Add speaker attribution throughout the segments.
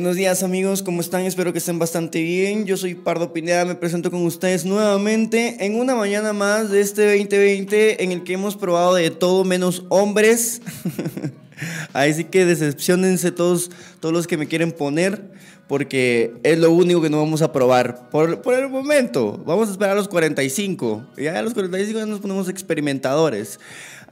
Speaker 1: Buenos días amigos, ¿cómo están? Espero que estén bastante bien. Yo soy Pardo Pineda, me presento con ustedes nuevamente en una mañana más de este 2020 en el que hemos probado de todo menos hombres. Ahí sí que decepcionense todos, todos los que me quieren poner, porque es lo único que no vamos a probar por, por el momento. Vamos a esperar a los 45. Ya a los 45 ya nos ponemos experimentadores.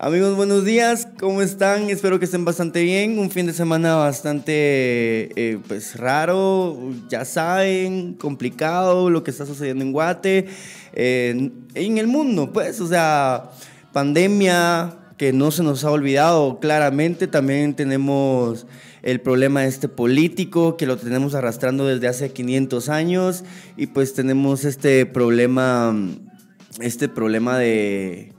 Speaker 1: Amigos, buenos días, ¿cómo están? Espero que estén bastante bien. Un fin de semana bastante eh, pues raro, ya saben, complicado lo que está sucediendo en Guate, en el mundo, pues, o sea, pandemia que no se nos ha olvidado claramente. También tenemos el problema este político que lo tenemos arrastrando desde hace 500 años y pues tenemos este problema, este problema de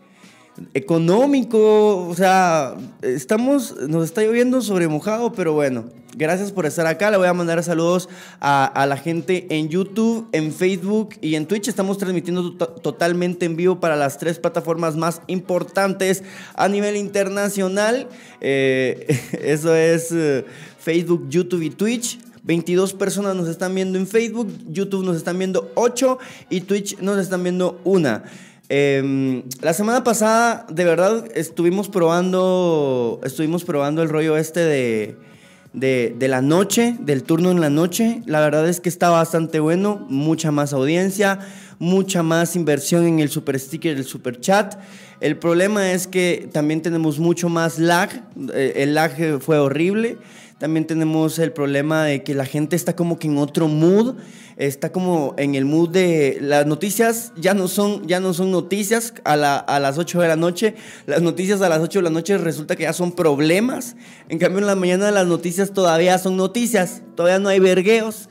Speaker 1: económico, o sea, estamos, nos está lloviendo sobre mojado, pero bueno, gracias por estar acá. Le voy a mandar saludos a, la gente en YouTube, en Facebook y en Twitch. Estamos transmitiendo totalmente en vivo para las tres plataformas más importantes a nivel internacional. Eh, eso es eh, Facebook, YouTube y Twitch. 22 personas nos están viendo en Facebook, YouTube nos están viendo 8 y Twitch nos están viendo una. Em, la semana pasada, de verdad, estuvimos probando, estuvimos probando el rollo este de, de, la noche, del turno en la noche. La verdad es que está bastante bueno, mucha más audiencia, mucha más inversión en el super sticker, el super chat. El problema es que también tenemos mucho más lag, eh, el lag fue horrible. También tenemos el problema de que la gente está como que en otro mood, está como en el mood de las noticias ya no son, ya no son noticias a, a las 8 de la noche, las noticias a las 8 de la noche resulta que ya son problemas, en cambio en la mañana las noticias todavía son noticias, todavía no hay vergueos.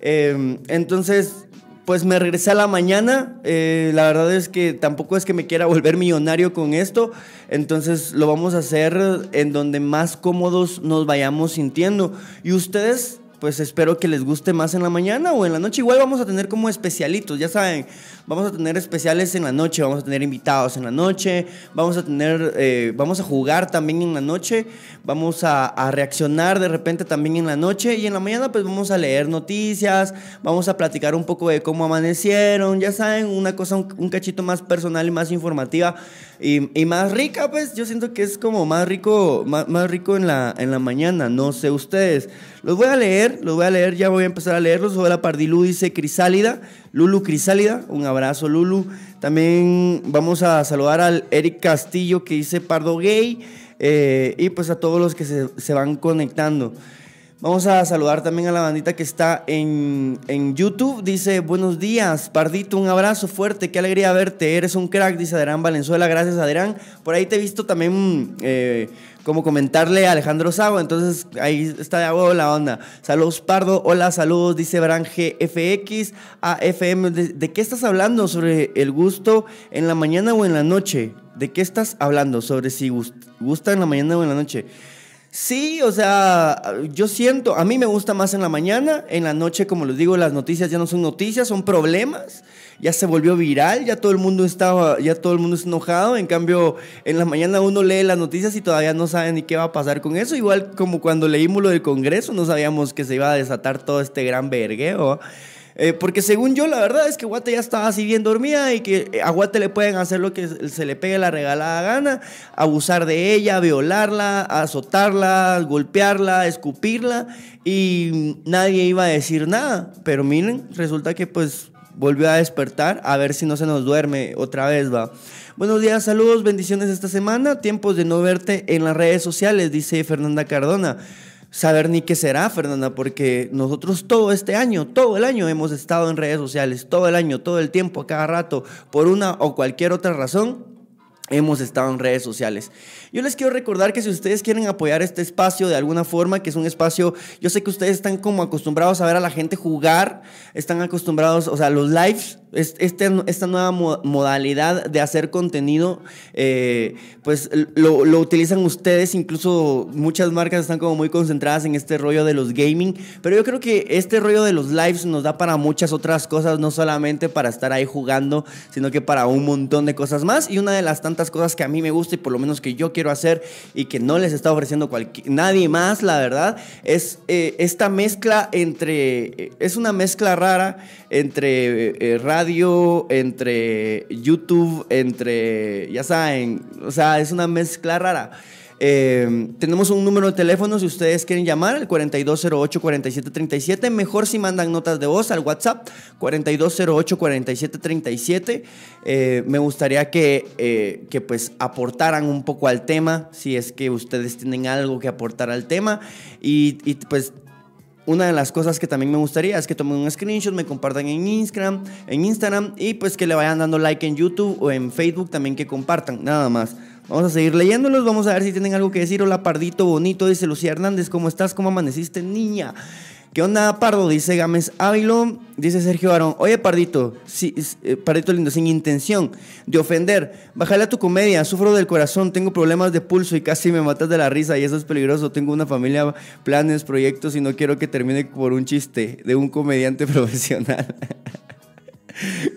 Speaker 1: Em, entonces pues me regresé a la mañana. Eh, la verdad es que tampoco es que me quiera volver millonario con esto. Entonces lo vamos a hacer en donde más cómodos nos vayamos sintiendo. Y ustedes pues espero que les guste más en la mañana o en la noche. Igual vamos a tener como especialitos, ya saben, vamos a tener especiales en la noche, vamos a tener invitados en la noche, vamos a tener, eh, vamos a jugar también en la noche, vamos a, reaccionar de repente también en la noche y en la mañana pues vamos a leer noticias, vamos a platicar un poco de cómo amanecieron, ya saben, una cosa un, cachito más personal y más informativa y, más rica, pues yo siento que es como más rico, más, más rico en la, en la mañana, no sé ustedes. Los voy a leer, los voy a leer, ya voy a empezar a leerlos. Hola Pardilú dice Crisálida, Lulu Crisálida, un abrazo Lulu. También vamos a saludar al Eric Castillo que dice Pardo Gay eh, y pues a todos los que se, se, van conectando. Vamos a saludar también a la bandita que está en, en, YouTube. Dice, buenos días, Pardito, un abrazo fuerte, qué alegría verte, eres un crack, dice Adrián Valenzuela, gracias Adrián. Por ahí te he visto también eh, como comentarle a Alejandro Sago, entonces ahí está de la onda. Saludos Pardo, hola, saludos, dice Bran GFX, AFM, ¿De, ¿de qué estás hablando? ¿Sobre el gusto en la mañana o en la noche? ¿De qué estás hablando? ¿Sobre si gusta en la mañana o en la noche? Sí, o sea, yo siento, a mí me gusta más en la mañana, en la noche, como les digo, las noticias ya no son noticias, son problemas ya se volvió viral, ya todo el mundo estaba, ya todo el mundo está enojado. En cambio, en la mañana uno lee las noticias y todavía no sabe ni qué va a pasar con eso. Igual como cuando leímos lo del Congreso, no sabíamos que se iba a desatar todo este gran vergueo. Eh, porque según yo, la verdad es que Guate ya estaba así bien dormida y que a Guate le pueden hacer lo que se le pegue la regalada gana, abusar de ella, violarla, azotarla, golpearla, escupirla y nadie iba a decir nada. Pero miren, resulta que pues volvió a despertar, a ver si no se nos duerme otra vez, va. Buenos días, saludos, bendiciones esta semana, tiempos de no verte en las redes sociales, dice Fernanda Cardona. Saber ni qué será, Fernanda, porque nosotros todo este año, todo el año hemos estado en redes sociales, todo el año, todo el tiempo, a cada rato, por una o cualquier otra razón, hemos estado en redes sociales. Yo les quiero recordar que si ustedes quieren apoyar este espacio de alguna forma, que es un espacio, yo sé que ustedes están como acostumbrados a ver a la gente jugar, están acostumbrados, o sea, los lives Este, esta nueva modalidad de hacer contenido, eh, pues lo, utilizan ustedes, incluso muchas marcas están como muy concentradas en este rollo de los gaming, pero yo creo que este rollo de los lives nos da para muchas otras cosas, no solamente para estar ahí jugando, sino que para un montón de cosas más. Y una de las tantas cosas que a mí me gusta y por lo menos que yo quiero hacer y que no les está ofreciendo nadie más, la verdad, es eh, esta mezcla entre, eh, es una mezcla rara entre radio, entre YouTube, entre, ya saben, o sea, es una mezcla rara. Eh, tenemos un número de teléfono si ustedes quieren llamar, el 4208-4737. Mejor si mandan notas de voz al WhatsApp, 4208-4737. Eh, me gustaría que, eh, que pues aportaran un poco al tema, si es que ustedes tienen algo que aportar al tema. Y pues una de las cosas que también me gustaría es que tomen un screenshot, me compartan en Instagram, en Instagram y pues que le vayan dando like en YouTube o en Facebook también que compartan, nada más. Vamos a seguir leyéndolos, vamos a ver si tienen algo que decir. Hola Pardito, bonito, dice Lucía Hernández, ¿cómo estás? ¿Cómo amaneciste, niña? ¿Qué onda, Pardo? Dice Gámez Ávilo. Dice Sergio Barón. Oye, Pardito, eh, Pardito lindo, sin intención de ofender. Bájale a tu comedia. Sufro del corazón, tengo problemas de pulso y casi me matas de la risa y eso es peligroso. Tengo una familia, planes, proyectos y no quiero que termine por un chiste de un comediante profesional.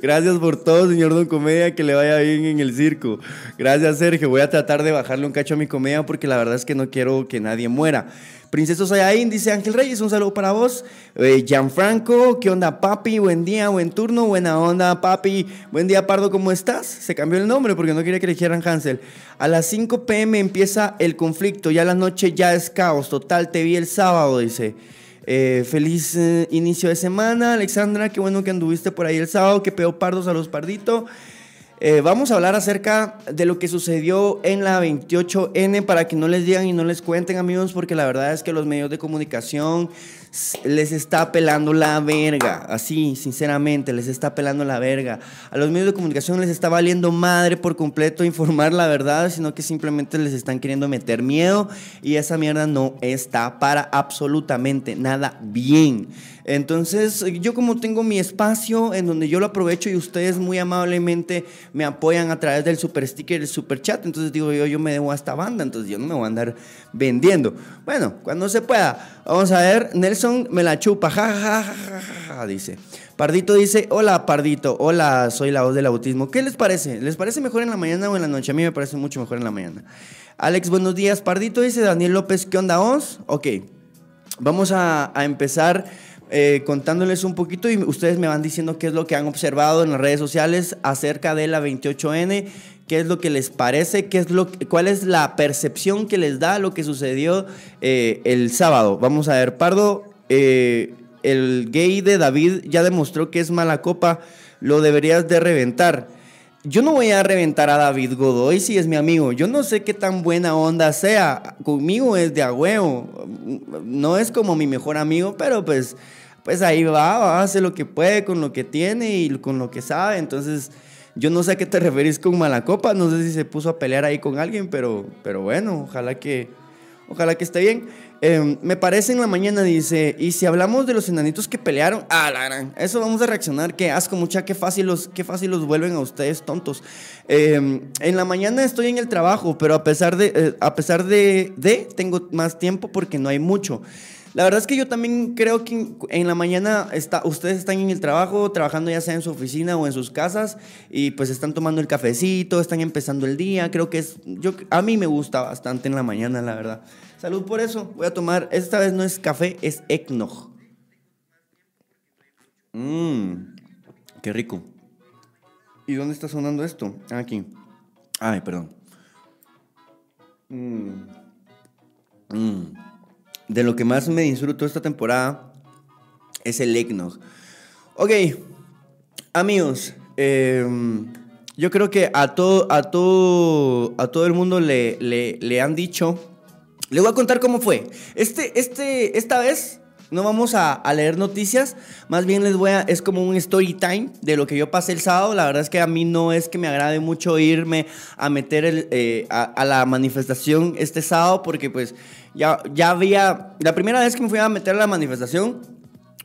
Speaker 1: Gracias por todo, señor Don Comedia, que le vaya bien en el circo. Gracias, Sergio. Voy a tratar de bajarle un cacho a mi comedia porque la verdad es que no quiero que nadie muera. Princeso Sayain, dice Ángel Reyes, un saludo para vos. Eh, Gianfranco, ¿qué onda, papi? Buen día, buen turno, buena onda, papi. Buen día, Pardo, ¿cómo estás? Se cambió el nombre porque no quería que le dijeran Hansel. A las 5 pm empieza el conflicto, ya la noche ya es caos. Total, te vi el sábado, dice. Eh, feliz eh, inicio de semana, Alexandra. Qué bueno que anduviste por ahí el sábado. Que peor pardos a los parditos. Eh, vamos a hablar acerca de lo que sucedió en la 28N para que no les digan y no les cuenten amigos, porque la verdad es que los medios de comunicación les está pelando la verga, así, sinceramente, les está pelando la verga. A los medios de comunicación les está valiendo madre por completo informar la verdad, sino que simplemente les están queriendo meter miedo y esa mierda no está para absolutamente nada bien. Entonces, yo como tengo mi espacio en donde yo lo aprovecho y ustedes muy amablemente me apoyan a través del super sticker, el super chat, entonces digo yo, yo me debo a esta banda, entonces yo no me voy a andar vendiendo. Bueno, cuando se pueda. Vamos a ver, Nelson me la chupa, ja, dice. Pardito dice, hola Pardito, hola, soy la voz del autismo. ¿Qué les parece? ¿Les parece mejor en la mañana o en la noche? A mí me parece mucho mejor en la mañana. Alex, buenos días. Pardito dice, Daniel López, ¿qué onda vos? Ok, vamos a empezar eh, contándoles un poquito y ustedes me van diciendo qué es lo que han observado en las redes sociales acerca de la 28N, qué es lo que les parece, qué es lo, cuál es la percepción que les da lo que sucedió eh, el sábado. Vamos a ver, Pardo, eh, el gay de David ya demostró que es mala copa, lo deberías de reventar. Yo no voy a reventar a David Godoy si es mi amigo. Yo no sé qué tan buena onda sea. Conmigo es de agüeo. No es como mi mejor amigo, pero pues pues ahí va, hace lo que puede con lo que tiene y con lo que sabe. Entonces, yo no sé a qué te referís con mala copa, no sé si se puso a pelear ahí con alguien, pero, pero bueno, ojalá que, ojalá que esté bien. Em, me parece en la mañana, dice, y si hablamos de los enanitos que pelearon, ah, la gran, eso vamos a reaccionar, qué asco, mucha, qué fácil los, qué fácil los vuelven a ustedes tontos. Em, en la mañana estoy en el trabajo, pero a pesar de, eh, a pesar de, de, tengo más tiempo porque no hay mucho. La verdad es que yo también creo que en la mañana está, ustedes están en el trabajo, trabajando ya sea en su oficina o en sus casas, y pues están tomando el cafecito, están empezando el día. Creo que es, yo, a mí me gusta bastante en la mañana, la verdad. Salud por eso. Voy a tomar, esta vez no es café, es eggnog. Mmm, qué rico. ¿Y dónde está sonando esto? Aquí. Ay, perdón. Mmm. Mmm de lo que más me disfruto esta temporada es el eggnog. Ok, amigos, em, yo creo que a todo, a todo, a todo el mundo le, le, han dicho. Le voy a contar cómo fue. Este, este, esta vez no vamos a, leer noticias, más bien les voy a, es como un story time de lo que yo pasé el sábado. La verdad es que a mí no es que me agrade mucho irme a meter el, eh, a, la manifestación este sábado, porque pues ya, ya había, la primera vez que me fui a meter a la manifestación,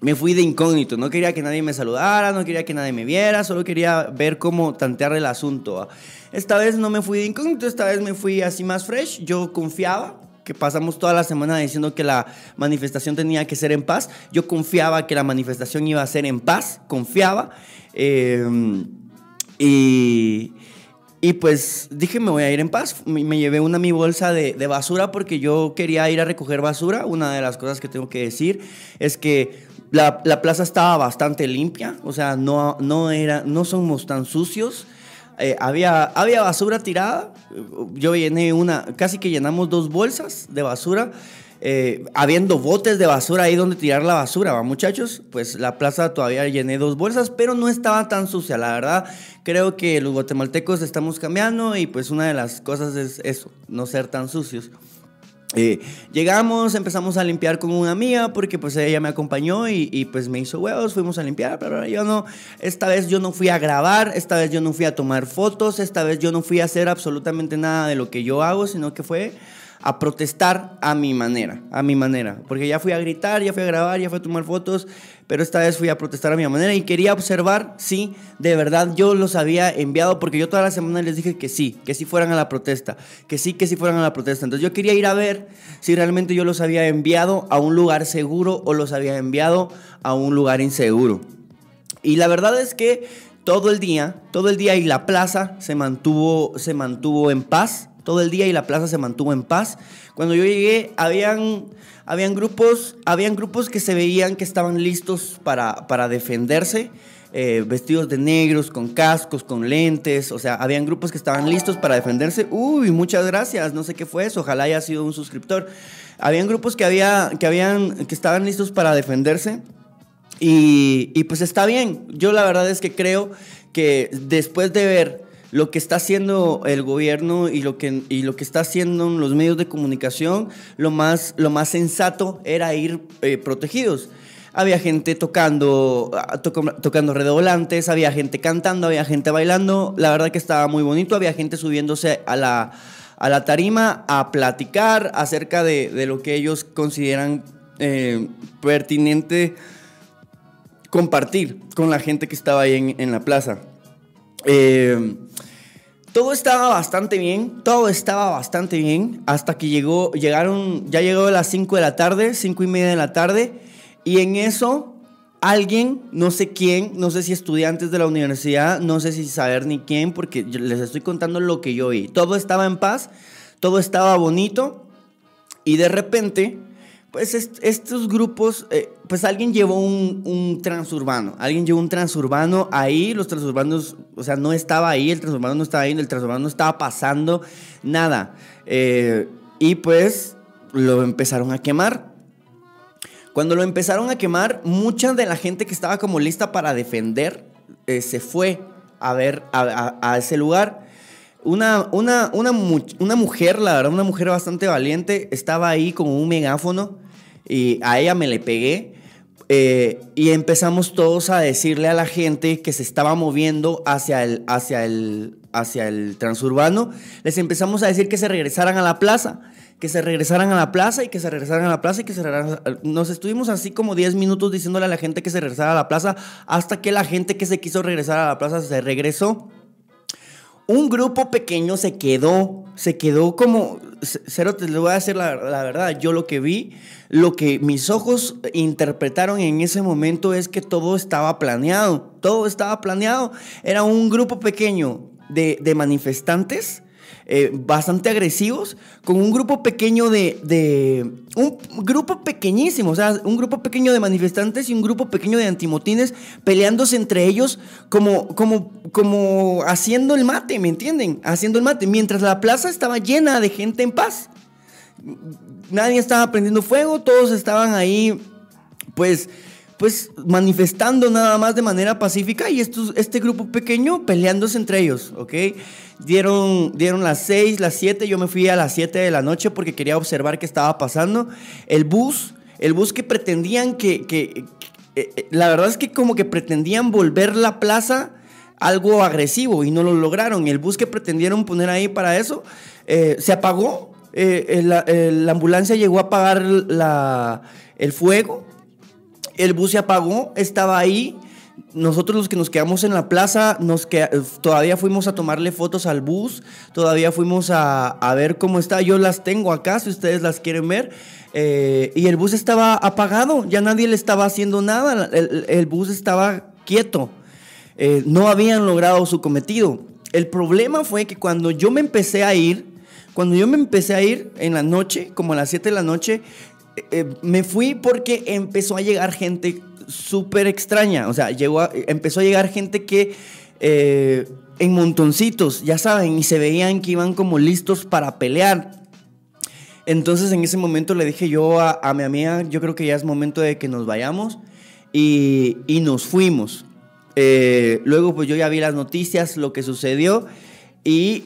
Speaker 1: me fui de incógnito, no quería que nadie me saludara, no quería que nadie me viera, solo quería ver cómo tantear el asunto. Esta vez no me fui de incógnito, esta vez me fui así más fresh, yo confiaba que pasamos toda la semana diciendo que la manifestación tenía que ser en paz, yo confiaba que la manifestación iba a ser en paz, confiaba, eh, y, y pues dije, me voy a ir en paz. Me, llevé una mi bolsa de, basura porque yo quería ir a recoger basura. Una de las cosas que tengo que decir es que la, la plaza estaba bastante limpia, o sea, no, no, era, no somos tan sucios. Eh, había, había basura tirada. Yo llené una, casi que llenamos dos bolsas de basura. Eh, habiendo botes de basura ahí donde tirar la basura, ¿va, muchachos? Pues la plaza todavía llené dos bolsas, pero no estaba tan sucia, la verdad. Creo que los guatemaltecos estamos cambiando y pues una de las cosas es eso, no ser tan sucios. Eh, llegamos, empezamos a limpiar con una amiga porque pues ella me acompañó y, pues me hizo huevos, fuimos a limpiar, pero yo no, esta vez yo no fui a grabar, esta vez yo no fui a tomar fotos, esta vez yo no fui a hacer absolutamente nada de lo que yo hago, sino que fue a protestar a mi manera, a mi manera, porque ya fui a gritar, ya fui a grabar, ya fui a tomar fotos, pero esta vez fui a protestar a mi manera y quería observar si de verdad yo los había enviado, porque yo toda la semana les dije que sí, que sí fueran a la protesta, que sí, que sí fueran a la protesta. Entonces yo quería ir a ver si realmente yo los había enviado a un lugar seguro o los había enviado a un lugar inseguro. Y la verdad es que todo el día, todo el día y la plaza se mantuvo, se mantuvo en paz, todo el día y la plaza se mantuvo en paz. Cuando yo llegué, habían, habían, grupos, habían grupos que se veían que estaban listos para, para defenderse. Eh, vestidos de negros, con cascos, con lentes, o sea, habían grupos que estaban listos para defenderse. Uy, muchas gracias, no sé qué fue eso, ojalá haya sido un suscriptor. Habían grupos que, había, que, habían, que estaban listos para defenderse y, y pues está bien. Yo la verdad es que creo que después de ver lo que está haciendo el gobierno y lo que, y lo que está haciendo los medios de comunicación, lo más, lo más sensato era ir eh, protegidos. Había gente tocando, ah, tocando redoblantes, había gente cantando, había gente bailando. La verdad que estaba muy bonito. Había gente subiéndose a la, a la tarima a platicar acerca de, de lo que ellos consideran eh, pertinente compartir con la gente que estaba ahí en, en la plaza. Eh, todo estaba bastante bien, todo estaba bastante bien, hasta que llegó, llegaron, ya llegó a las 5 de la tarde, 5 y media de la tarde, y en eso alguien, no sé quién, no sé si estudiantes de la universidad, no sé si saber ni quién, porque les estoy contando lo que yo vi. Todo estaba en paz, todo estaba bonito, y de repente pues estos grupos, eh, pues alguien llevó un, transurbano, alguien llevó un transurbano ahí, los transurbanos, o sea, no estaba ahí, el transurbano no estaba ahí, el transurbano no estaba pasando nada. Eh, y pues lo empezaron a quemar. Cuando lo empezaron a quemar, mucha de la gente que estaba como lista para defender eh, se fue a ver a, ese lugar. Una, una, una, una, mujer, la verdad, una mujer bastante valiente, estaba ahí con un megáfono y a ella me le pegué. Eh, y empezamos todos a decirle a la gente que se estaba moviendo hacia el, hacia, el, hacia el transurbano, les empezamos a decir que se regresaran a la plaza, que se regresaran a la plaza y que se regresaran a la plaza y que se regresaran. Nos estuvimos así como 10 minutos diciéndole a la gente que se regresara a la plaza hasta que la gente que se quiso regresar a la plaza se regresó. Un grupo pequeño se quedó, se quedó como, cero, te lo voy a decir la, la verdad, yo lo que vi lo que mis ojos interpretaron en ese momento es que todo estaba planeado, todo estaba planeado. Era un grupo pequeño de, manifestantes. Eh, bastante agresivos, con un grupo pequeño de, Un grupo pequeñísimo, o sea, un grupo pequeño de manifestantes y un grupo pequeño de antimotines peleándose entre ellos como, como, como haciendo el mate, ¿me entienden? Haciendo el mate, mientras la plaza estaba llena de gente en paz nadie estaba prendiendo fuego, todos estaban ahí, pues, pues manifestando nada más de manera pacífica y este grupo pequeño peleándose entre ellos, ¿ok? Dieron, dieron las 6, las 7, yo me fui a las 7 de la noche porque quería observar qué estaba pasando. El bus, el bus que pretendían que, eh, eh, la verdad es que como que pretendían volver la plaza algo agresivo y no lo lograron. El bus que pretendieron poner ahí para eso eh, se apagó eh, la, ambulancia llegó a apagar la, el fuego El bus se apagó, estaba ahí. Nosotros los que nos quedamos en la plaza, nos todavía fuimos a tomarle fotos al bus, todavía fuimos a, a ver cómo está. Yo las tengo acá, si ustedes las quieren ver. Eh, y el bus estaba apagado, ya nadie le estaba haciendo nada, el, bus estaba quieto. Eh, no habían logrado su cometido. El problema fue que cuando yo me empecé a ir, cuando yo me empecé a ir en la noche, como a las 7 de la noche, eh, me fui porque empezó a llegar gente súper extraña. O sea, llegó empezó a llegar gente que en montoncitos, ya saben, y se veían que iban como listos para pelear. Entonces en ese momento le dije yo a, mi amiga, yo creo que ya es momento de que nos vayamos y, nos fuimos. Eh, luego pues yo ya vi las noticias, lo que sucedió y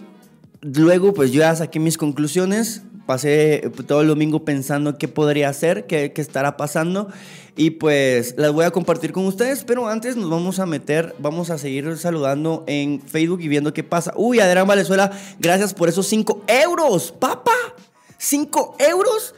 Speaker 1: luego pues yo ya saqué mis conclusiones. Pasé todo el domingo pensando qué podría hacer, qué, qué estará pasando y pues las voy a compartir con ustedes, pero antes nos vamos a meter, vamos a seguir saludando en Facebook y viendo qué pasa. Uy, Adrián Valenzuela, gracias por esos 5 euros, papá. 5 euros.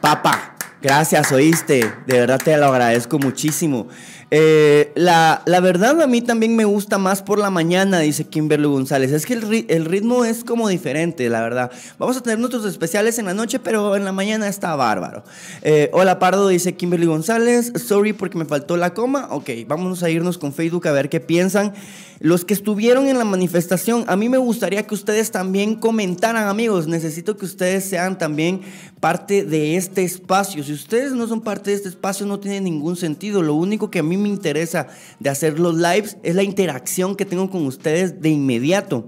Speaker 1: Papá, gracias, oíste. De verdad te lo agradezco muchísimo. Eh, la, verdad a mí también me gusta más por la mañana, dice Kimberly González. Es que el, ritmo es como diferente, la verdad. Vamos a tener nuestros especiales en la noche, pero en la mañana está bárbaro. Eh, hola Pardo, dice Kimberly González. Sorry porque me faltó la coma. Ok, vamos a irnos con Facebook a ver qué piensan. Los que estuvieron en la manifestación, a mí me gustaría que ustedes también comentaran, amigos. Necesito que ustedes sean también parte de este espacio. Si ustedes no son parte de este espacio, no tiene ningún sentido. Lo único que a mí me interesa de hacer los lives es la interacción que tengo con ustedes de inmediato.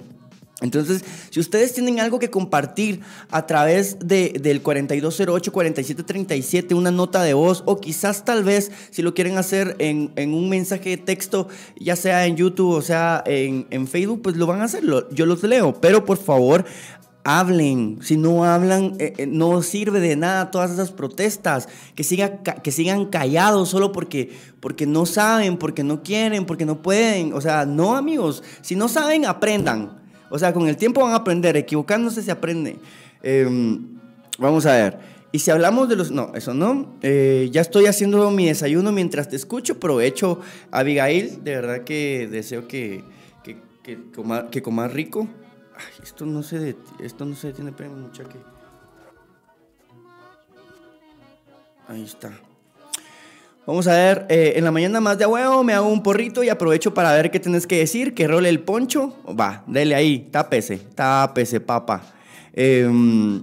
Speaker 1: Entonces, si ustedes tienen algo que compartir a través de, del 4208-4737, una nota de voz, o quizás tal vez si lo quieren hacer en, un mensaje de texto, ya sea en YouTube o sea en, en Facebook, pues lo van a hacer, yo los leo. Pero por favor, hablen. Si no hablan, eh, eh, no sirve de nada todas esas protestas. Que, siga, que sigan callados solo porque, porque no saben, porque no quieren, porque no pueden. O sea, no amigos. Si no saben, aprendan. O sea, con el tiempo van a aprender. Equivocándose se aprende. Em, vamos a ver. Y si hablamos de los... No, eso no. Eh, ya estoy haciendo mi desayuno mientras te escucho. Provecho, Abigail. De verdad que deseo que, que, que, que comas rico esto no se detiene, esto no se detiene, pero mucha que. Ahí está. Vamos a ver, eh, en la mañana más de huevo me hago un porrito y aprovecho para ver qué tienes que decir, que role el poncho. Va, dele ahí, tápese, tápese, papa. Em,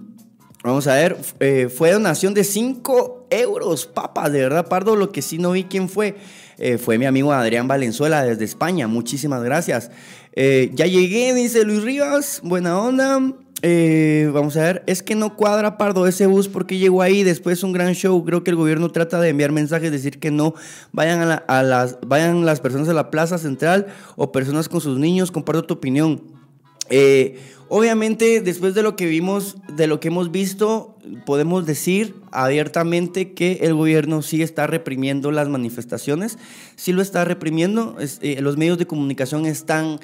Speaker 1: vamos a ver, eh, fue donación de 5 euros, papa, de verdad, Pardo, lo que sí no vi quién fue. Eh, fue mi amigo Adrián Valenzuela desde España, muchísimas gracias. Ya llegué, dice Luis Rivas, buena onda. Eh, vamos a ver, es que no cuadra Pardo ese bus porque llegó ahí después un gran show. Creo que el gobierno trata de enviar mensajes, decir que no vayan a, las vayan las personas a la plaza central o personas con sus niños. Comparto tu opinión. Eh, obviamente, después de lo que vimos, de lo que hemos visto, podemos decir abiertamente que el gobierno sí está reprimiendo las manifestaciones, sí lo está reprimiendo. los medios de comunicación están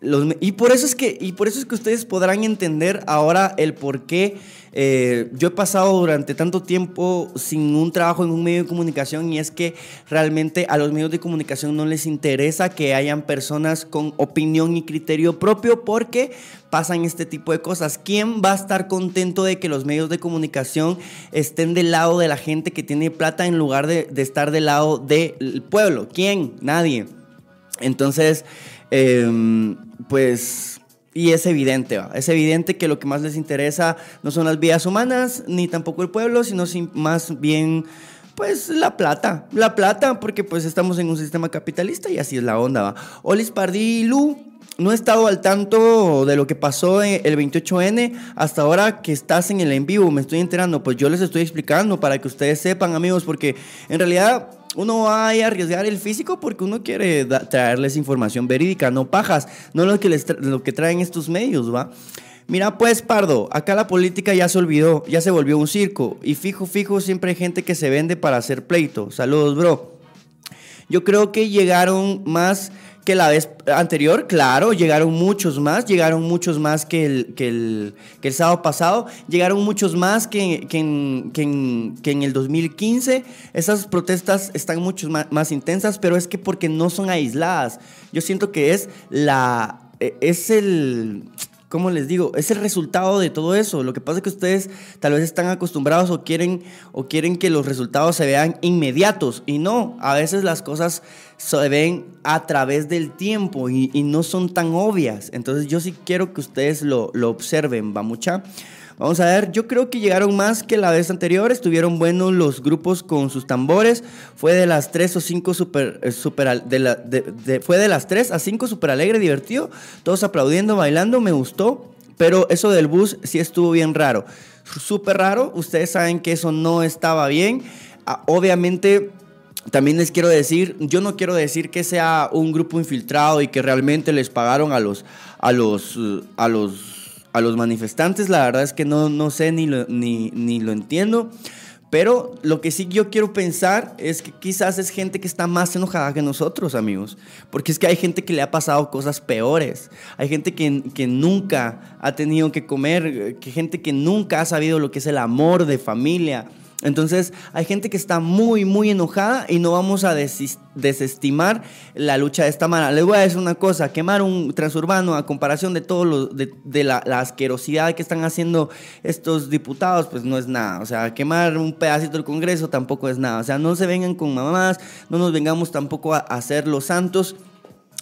Speaker 1: y, por eso es que, y por eso es que ustedes podrán entender ahora el por qué eh, yo he pasado durante tanto tiempo sin un trabajo en un medio de comunicación y es que realmente a los medios de comunicación no les interesa que hayan personas con opinión y criterio propio porque pasan este tipo de cosas. ¿Quién va a estar contento de que los medios de comunicación estén del lado de la gente que tiene plata en lugar de, de estar del lado del pueblo? ¿Quién? Nadie. Entonces... Em, pues, y es evidente, es evidente que lo que más les interesa no son las vidas humanas, ni tampoco el pueblo, sino más bien, pues, la plata. La plata, porque pues estamos en un sistema capitalista y así es la onda, ¿va? Olis Pardilu, no he estado al tanto de lo que pasó el 28N hasta ahora que estás en el en vivo, me estoy enterando, pues yo les estoy explicando para que ustedes sepan, amigos, porque en realidad uno va a arriesgar el físico porque uno quiere traerles información verídica, no pajas, no lo que, les lo que traen estos medios, ¿va? Mira pues, Pardo, acá la política ya se olvidó, ya se volvió un circo. Y fijo, fijo, siempre hay gente que se vende para hacer pleito. Saludos, bro. Yo creo que llegaron más que la vez anterior, claro, llegaron muchos más, llegaron muchos más que el, que el, que el sábado pasado, llegaron muchos más que, que, en, que, en, el 2015. Esas protestas están mucho más, más intensas, pero es que porque no son aisladas. Yo siento que es la... e, Es el ¿cómo les digo? Es el resultado de todo eso. Lo que pasa es que ustedes tal vez están acostumbrados o quieren, o quieren que los resultados se vean inmediatos. Y no, a veces las cosas se ven a través del tiempo y, y no son tan obvias. Entonces yo sí quiero que ustedes lo, lo observen, va mucha. Vamos a ver, yo creo que llegaron más que la vez anterior, estuvieron buenos los grupos con sus tambores, fue de las 3 o 5 super, eh, super fue de las 3 a 5 super alegre, divertido, todos aplaudiendo, bailando, me gustó, pero eso del bus sí estuvo bien raro, súper raro, ustedes saben que eso no estaba bien, ah, obviamente... También les quiero decir, yo no quiero decir que sea un grupo infiltrado y que realmente les pagaron a los, a los, a los a los manifestantes, la verdad es que no, no sé ni lo, ni, ni lo entiendo. Pero lo que sí yo quiero pensar es que quizás es gente que está más enojada que nosotros, amigos. Porque es que hay gente que le ha pasado cosas peores. Hay gente que, que nunca ha tenido que comer, que gente que nunca ha sabido lo que es el amor de familia. Entonces hay gente que está muy, muy enojada y no vamos a desestimar la lucha de esta manera. Les voy a decir una cosa, quemar un transurbano a comparación de todo lo, de, de la, asquerosidad que están haciendo estos diputados, pues no es nada. O sea, quemar un pedacito del Congreso tampoco es nada. O sea, no se vengan con mamás, no nos vengamos tampoco a, a hacer los santos.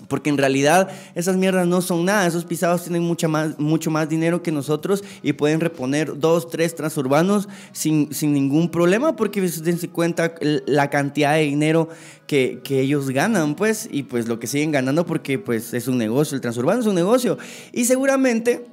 Speaker 1: Porque en realidad esas mierdas no son nada. Esos pisados tienen mucha más, mucho más dinero que nosotros y pueden reponer dos, tres transurbanos sin, sin ningún problema porque dense cuenta la cantidad de dinero que, que, ellos ganan, pues, y pues lo que siguen ganando porque pues es un negocio. El transurbano es un negocio. Y seguramente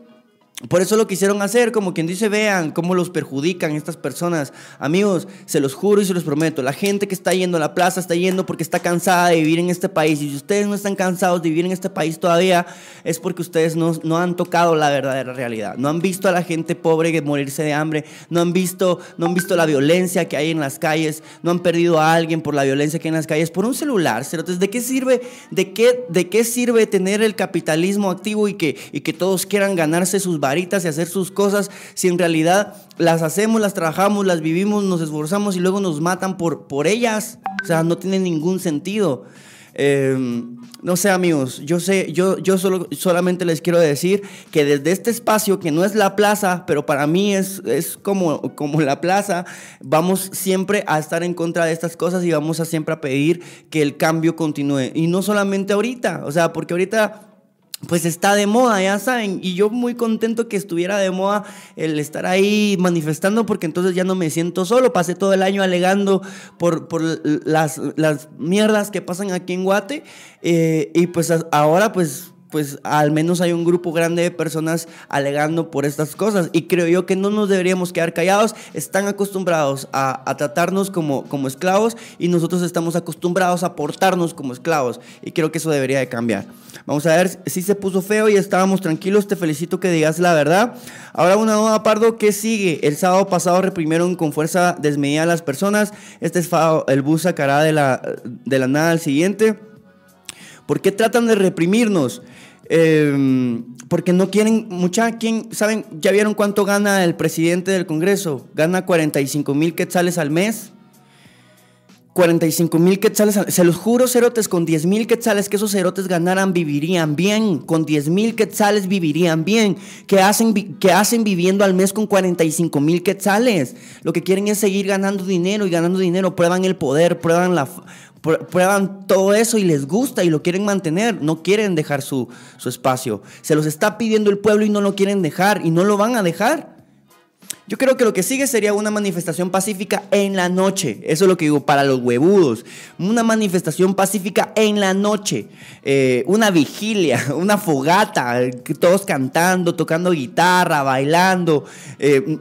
Speaker 1: por eso lo quisieron hacer, como quien dice, vean cómo los perjudican estas personas. Amigos, se los juro y se los prometo, la gente que está yendo a la plaza está yendo porque está cansada de vivir en este país. Y si ustedes no están cansados de vivir en este país todavía, es porque ustedes no, no han tocado la verdadera realidad. No han visto a la gente pobre morirse de hambre, no han, visto, no han visto la violencia que hay en las calles, no han perdido a alguien por la violencia que hay en las calles, por un celular. Entonces, ¿de qué sirve, de qué, de qué sirve tener el capitalismo activo y que, y que todos quieran ganarse sus varitas y hacer sus cosas si en realidad las hacemos, las trabajamos, las vivimos, nos esforzamos y luego nos matan por, por ellas? O sea, no tiene ningún sentido. Eh, no sé, amigos, yo sé, yo, yo solo, solamente les quiero decir que desde este espacio, que no es la plaza, pero para mí es, es como, como la plaza, vamos siempre a estar en contra de estas cosas y vamos a siempre a pedir que el cambio continúe. Y no solamente ahorita, o sea, porque ahorita pues está de moda, ya saben. Y yo muy contento que estuviera de moda el estar ahí manifestando porque entonces ya no me siento solo. Pasé todo el año alegando por, por las, las mierdas que pasan aquí en Guate. Eh, y pues ahora pues pues al menos hay un grupo grande de personas alegando por estas cosas. Y creo yo que no nos deberíamos quedar callados. Están acostumbrados a, tratarnos como, como esclavos y nosotros estamos acostumbrados a portarnos como esclavos. Y creo que eso debería de cambiar. Vamos a ver si se puso feo y estábamos tranquilos. Te felicito que digas la verdad. Ahora una nueva Pardo, ¿qué sigue? El sábado pasado reprimieron con fuerza desmedida a las personas. Este es el bus sacará de la, de la nada al siguiente. ¿Por qué tratan de reprimirnos? Eh, porque no quieren, mucha, ¿quién, ¿saben? ¿Ya vieron cuánto gana el presidente del Congreso? Gana 45 mil quetzales al mes. 45 mil quetzales, al, se los juro, cerotes, con 10 mil quetzales que esos cerotes ganaran, vivirían bien. Con 10 mil quetzales vivirían bien. ¿Qué hacen, ¿Qué hacen viviendo al mes con 45 mil quetzales? Lo que quieren es seguir ganando dinero y ganando dinero. Prueban el poder, prueban la, prueban todo eso y les gusta y lo quieren mantener, no quieren dejar su, su, espacio. Se los está pidiendo el pueblo y no lo quieren dejar y no lo van a dejar. Yo creo que lo que sigue sería una manifestación pacífica en la noche. Eso es lo que digo para los huevudos. Una manifestación pacífica en la noche. Eh, una vigilia, una fogata, todos cantando, tocando guitarra, bailando. Eh,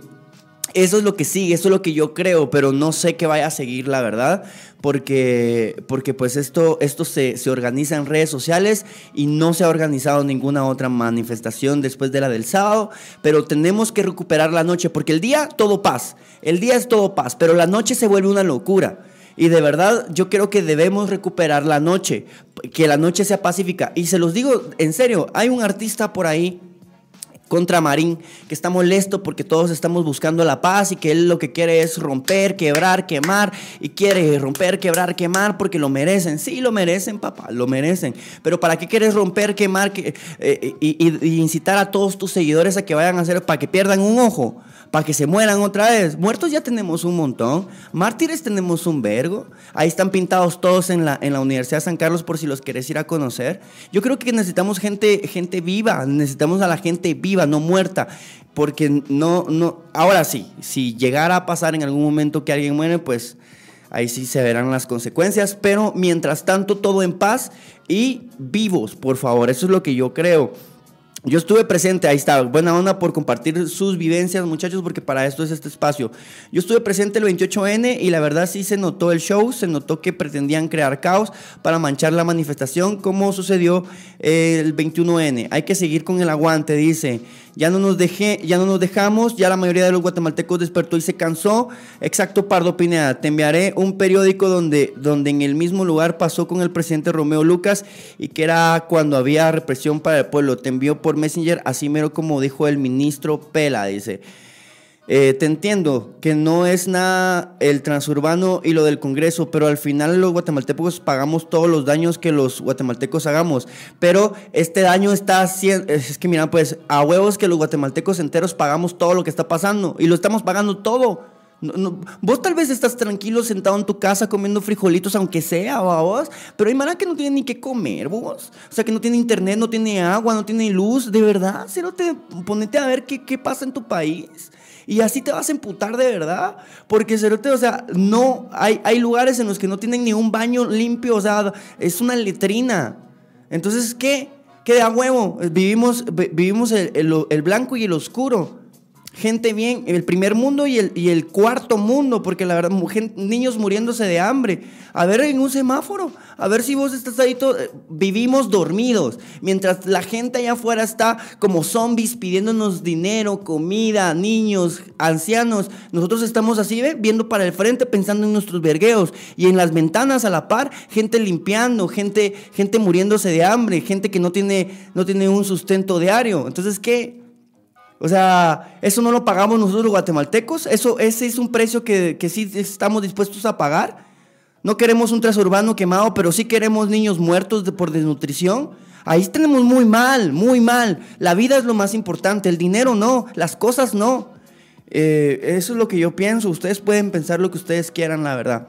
Speaker 1: eso es lo que sigue, eso es lo que yo creo, pero no sé qué vaya a seguir, la verdad, porque, porque pues esto, esto se, se, organiza en redes sociales y no se ha organizado ninguna otra manifestación después de la del sábado, pero tenemos que recuperar la noche, porque el día todo paz, el día es todo paz, pero la noche se vuelve una locura. Y de verdad, yo creo que debemos recuperar la noche, que la noche sea pacífica. Y se los digo en serio, hay un artista por ahí contra Marín, que está molesto porque todos estamos buscando la paz y que él lo que quiere es romper, quebrar, quemar y quiere romper, quebrar, quemar porque lo merecen. Sí, lo merecen, papá, lo merecen. Pero ¿para qué quieres romper, quemar eh, y, incitar a todos tus seguidores a que vayan a hacer para que pierdan un ojo? Para que se mueran otra vez. Muertos ya tenemos un montón. Mártires tenemos un vergo. Ahí están pintados todos en la, en la Universidad de San Carlos por si los querés ir a conocer. Yo creo que necesitamos gente, gente viva. Necesitamos a la gente viva, no muerta. Porque no, no. Ahora sí, si llegara a pasar en algún momento que alguien muere, pues ahí sí se verán las consecuencias. Pero mientras tanto, todo en paz y vivos, por favor. Eso es lo que yo creo. Yo estuve presente, ahí está, buena onda por compartir sus vivencias, muchachos, porque para esto es este espacio. Yo estuve presente el 28N y la verdad sí se notó el show, se notó que pretendían crear caos para manchar la manifestación, como sucedió el 21N. Hay que seguir con el aguante, dice. Ya no nos dejé, ya no nos dejamos, ya la mayoría de los guatemaltecos despertó y se cansó. Exacto, Pardo Pineda. Te enviaré un periódico donde, donde en el mismo lugar pasó con el presidente Romeo Lucas y que era cuando había represión para el pueblo. Te envió por Messenger, así mero como dijo el ministro Pela, dice. Eh, te entiendo que no es nada el transurbano y lo del Congreso, pero al final los guatemaltecos pagamos todos los daños que los guatemaltecos hagamos. Pero este daño está haciendo, es que mira, pues a huevos que los guatemaltecos enteros pagamos todo lo que está pasando y lo estamos pagando todo. vos tal vez estás tranquilo sentado en tu casa comiendo frijolitos, aunque sea, vos, pero hay mara que no tiene ni qué comer, vos. O sea, que no tiene internet, no tiene agua, no tiene luz, de verdad. Cero te ponete a ver qué, qué pasa en tu país. Y así te vas a emputar de verdad. Porque, o sea, no, hay, hay lugares en los que no tienen ni un baño limpio, o sea, es una letrina. Entonces, ¿qué? ¿Qué da huevo? Vivimos, vivimos el, el blanco y el oscuro gente bien, el primer mundo y el, cuarto mundo, porque la verdad, niños muriéndose de hambre. A ver en un semáforo, a ver si vos estás ahí, vivimos dormidos, mientras la gente allá afuera está como zombies pidiéndonos dinero, comida, niños, ancianos. Nosotros estamos así, viendo para el frente, pensando en nuestros vergueos, y en las ventanas a la par, gente limpiando, gente, gente muriéndose de hambre, gente que no tiene, no tiene un sustento diario. Entonces, ¿qué? O sea, eso no lo pagamos nosotros los guatemaltecos. Eso, ese es un precio que, que sí estamos dispuestos a pagar. No queremos un transurbano quemado, pero sí queremos niños muertos por desnutrición. Ahí tenemos muy mal, muy mal. La vida es lo más importante, el dinero no, las cosas no. Eh, eso es lo que yo pienso. Ustedes pueden pensar lo que ustedes quieran, la verdad.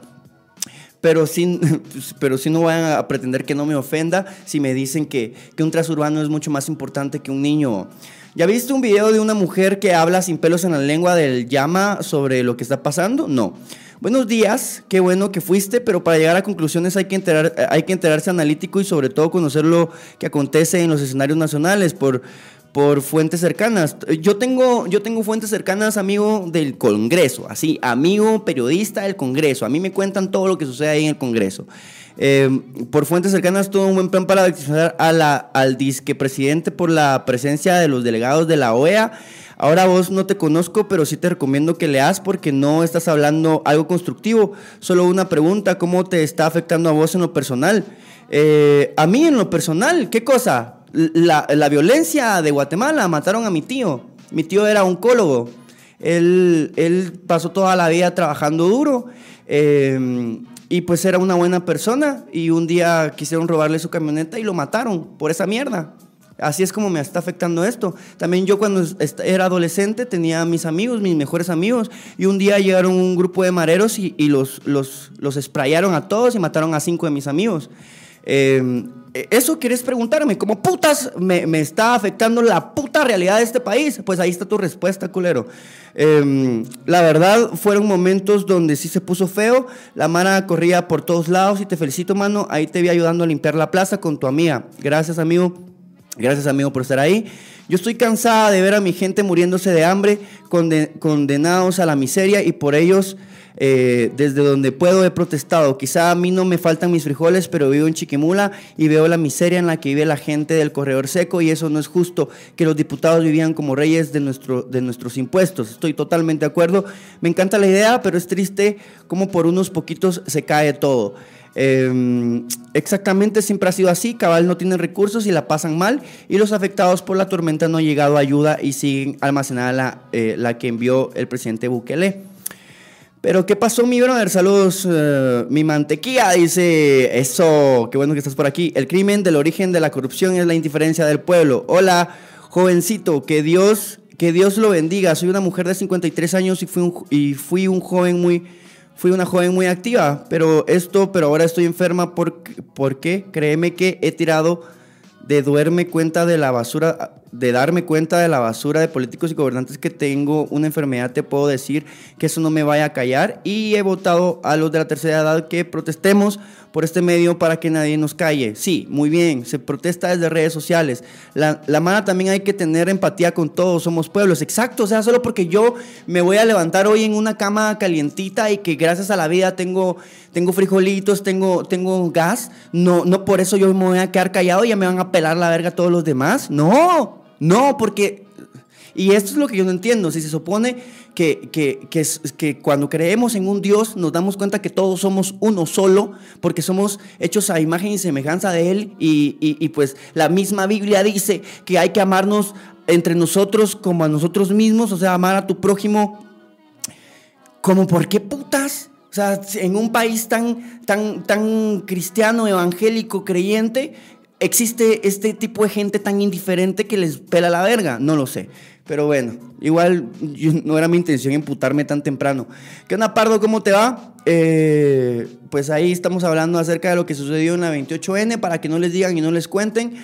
Speaker 1: Pero sí, pero no van a pretender que no me ofenda si me dicen que, que un transurbano es mucho más importante que un niño. ¿Ya viste un video de una mujer que habla sin pelos en la lengua del llama sobre lo que está pasando? No. Buenos días, qué bueno que fuiste, pero para llegar a conclusiones hay que, enterar, hay que enterarse analítico y sobre todo conocer lo que acontece en los escenarios nacionales por, por fuentes cercanas. Yo tengo, yo tengo fuentes cercanas, amigo del Congreso, así, amigo periodista del Congreso. A mí me cuentan todo lo que sucede ahí en el Congreso. Eh, por fuentes cercanas tuvo un buen plan para victimizar al disque presidente por la presencia de los delegados de la OEA. Ahora vos no te conozco, pero sí te recomiendo que leas porque no estás hablando algo constructivo. Solo una pregunta, ¿cómo te está afectando a vos en lo personal? Eh, a mí en lo personal, ¿qué cosa? La, la, violencia de Guatemala, mataron a mi tío. Mi tío era oncólogo. Él, él pasó toda la vida trabajando duro. Eh, y pues era una buena persona y un día quisieron robarle su camioneta y lo mataron por esa mierda. Así es como me está afectando esto. También yo cuando era adolescente tenía mis amigos, mis mejores amigos, y un día llegaron un grupo de mareros y, los, los, los sprayaron a todos y mataron a cinco de mis amigos. Em, eso quieres preguntarme, ¿cómo putas me, está afectando la puta realidad de este país? Pues ahí está tu respuesta, culero. Em, la verdad, fueron momentos donde sí se puso feo. La mara corría por todos lados y te felicito, mano. Ahí te vi ayudando a limpiar la plaza con tu amiga. Gracias, amigo. Gracias, amigo, por estar ahí. Yo estoy cansada de ver a mi gente muriéndose de hambre, condenados a la miseria y por ellos eh, desde donde puedo he protestado. Quizá a mí no me faltan mis frijoles, pero vivo en Chiquimula y veo la miseria en la que vive la gente del corredor seco y eso no es justo que los diputados vivían como reyes de, nuestro, de nuestros impuestos. Estoy totalmente de acuerdo. Me encanta la idea, pero es triste como por unos poquitos se cae todo. Em, exactamente, siempre ha sido así. Cabal no tiene recursos y la pasan mal. Y los afectados por la tormenta no han llegado a ayuda y siguen almacenada la, eh, la que envió el presidente Bukele. Pero ¿qué pasó, mi brother? Saludos, eh, mi mantequilla dice, eso, qué bueno que estás por aquí. El crimen del origen de la corrupción es la indiferencia del pueblo. Hola, jovencito, que Dios, que Dios lo bendiga. Soy una mujer de 53 años y fui un, y fui un joven muy, fui una joven muy activa. Pero esto, pero ahora estoy enferma porque, porque créeme que he tirado de duerme cuenta de la basura, de darme cuenta de la basura de políticos y gobernantes que tengo una enfermedad, te puedo decir que eso no me vaya a callar. Y he votado a los de la tercera edad que protestemos por este medio para que nadie nos calle. Sí, muy bien, se protesta desde redes sociales. La, la mano también hay que tener empatía con todos, somos pueblos. Exacto, o sea, solo porque yo me voy a levantar hoy en una cama calientita y que gracias a la vida tengo, tengo frijolitos, tengo, tengo gas, no, no por eso yo me voy a quedar callado y ya me van a pelar la verga todos los demás. No, no, porque y esto es lo que yo no entiendo. Si se supone que, que, que, cuando creemos en un Dios nos damos cuenta que todos somos uno solo, porque somos hechos a imagen y semejanza de Él, y, y, y pues la misma Biblia dice que hay que amarnos entre nosotros como a nosotros mismos, o sea, amar a tu prójimo como por qué putas. O sea, en un país tan, tan, tan cristiano, evangélico, creyente, existe este tipo de gente tan indiferente que les pela la verga. No lo sé. Pero bueno, igual no era mi intención imputarme tan temprano. ¿Qué onda, Pardo? ¿Cómo te va? Eh, pues ahí estamos hablando acerca de lo que sucedió en la 28N para que no les digan y no les cuenten.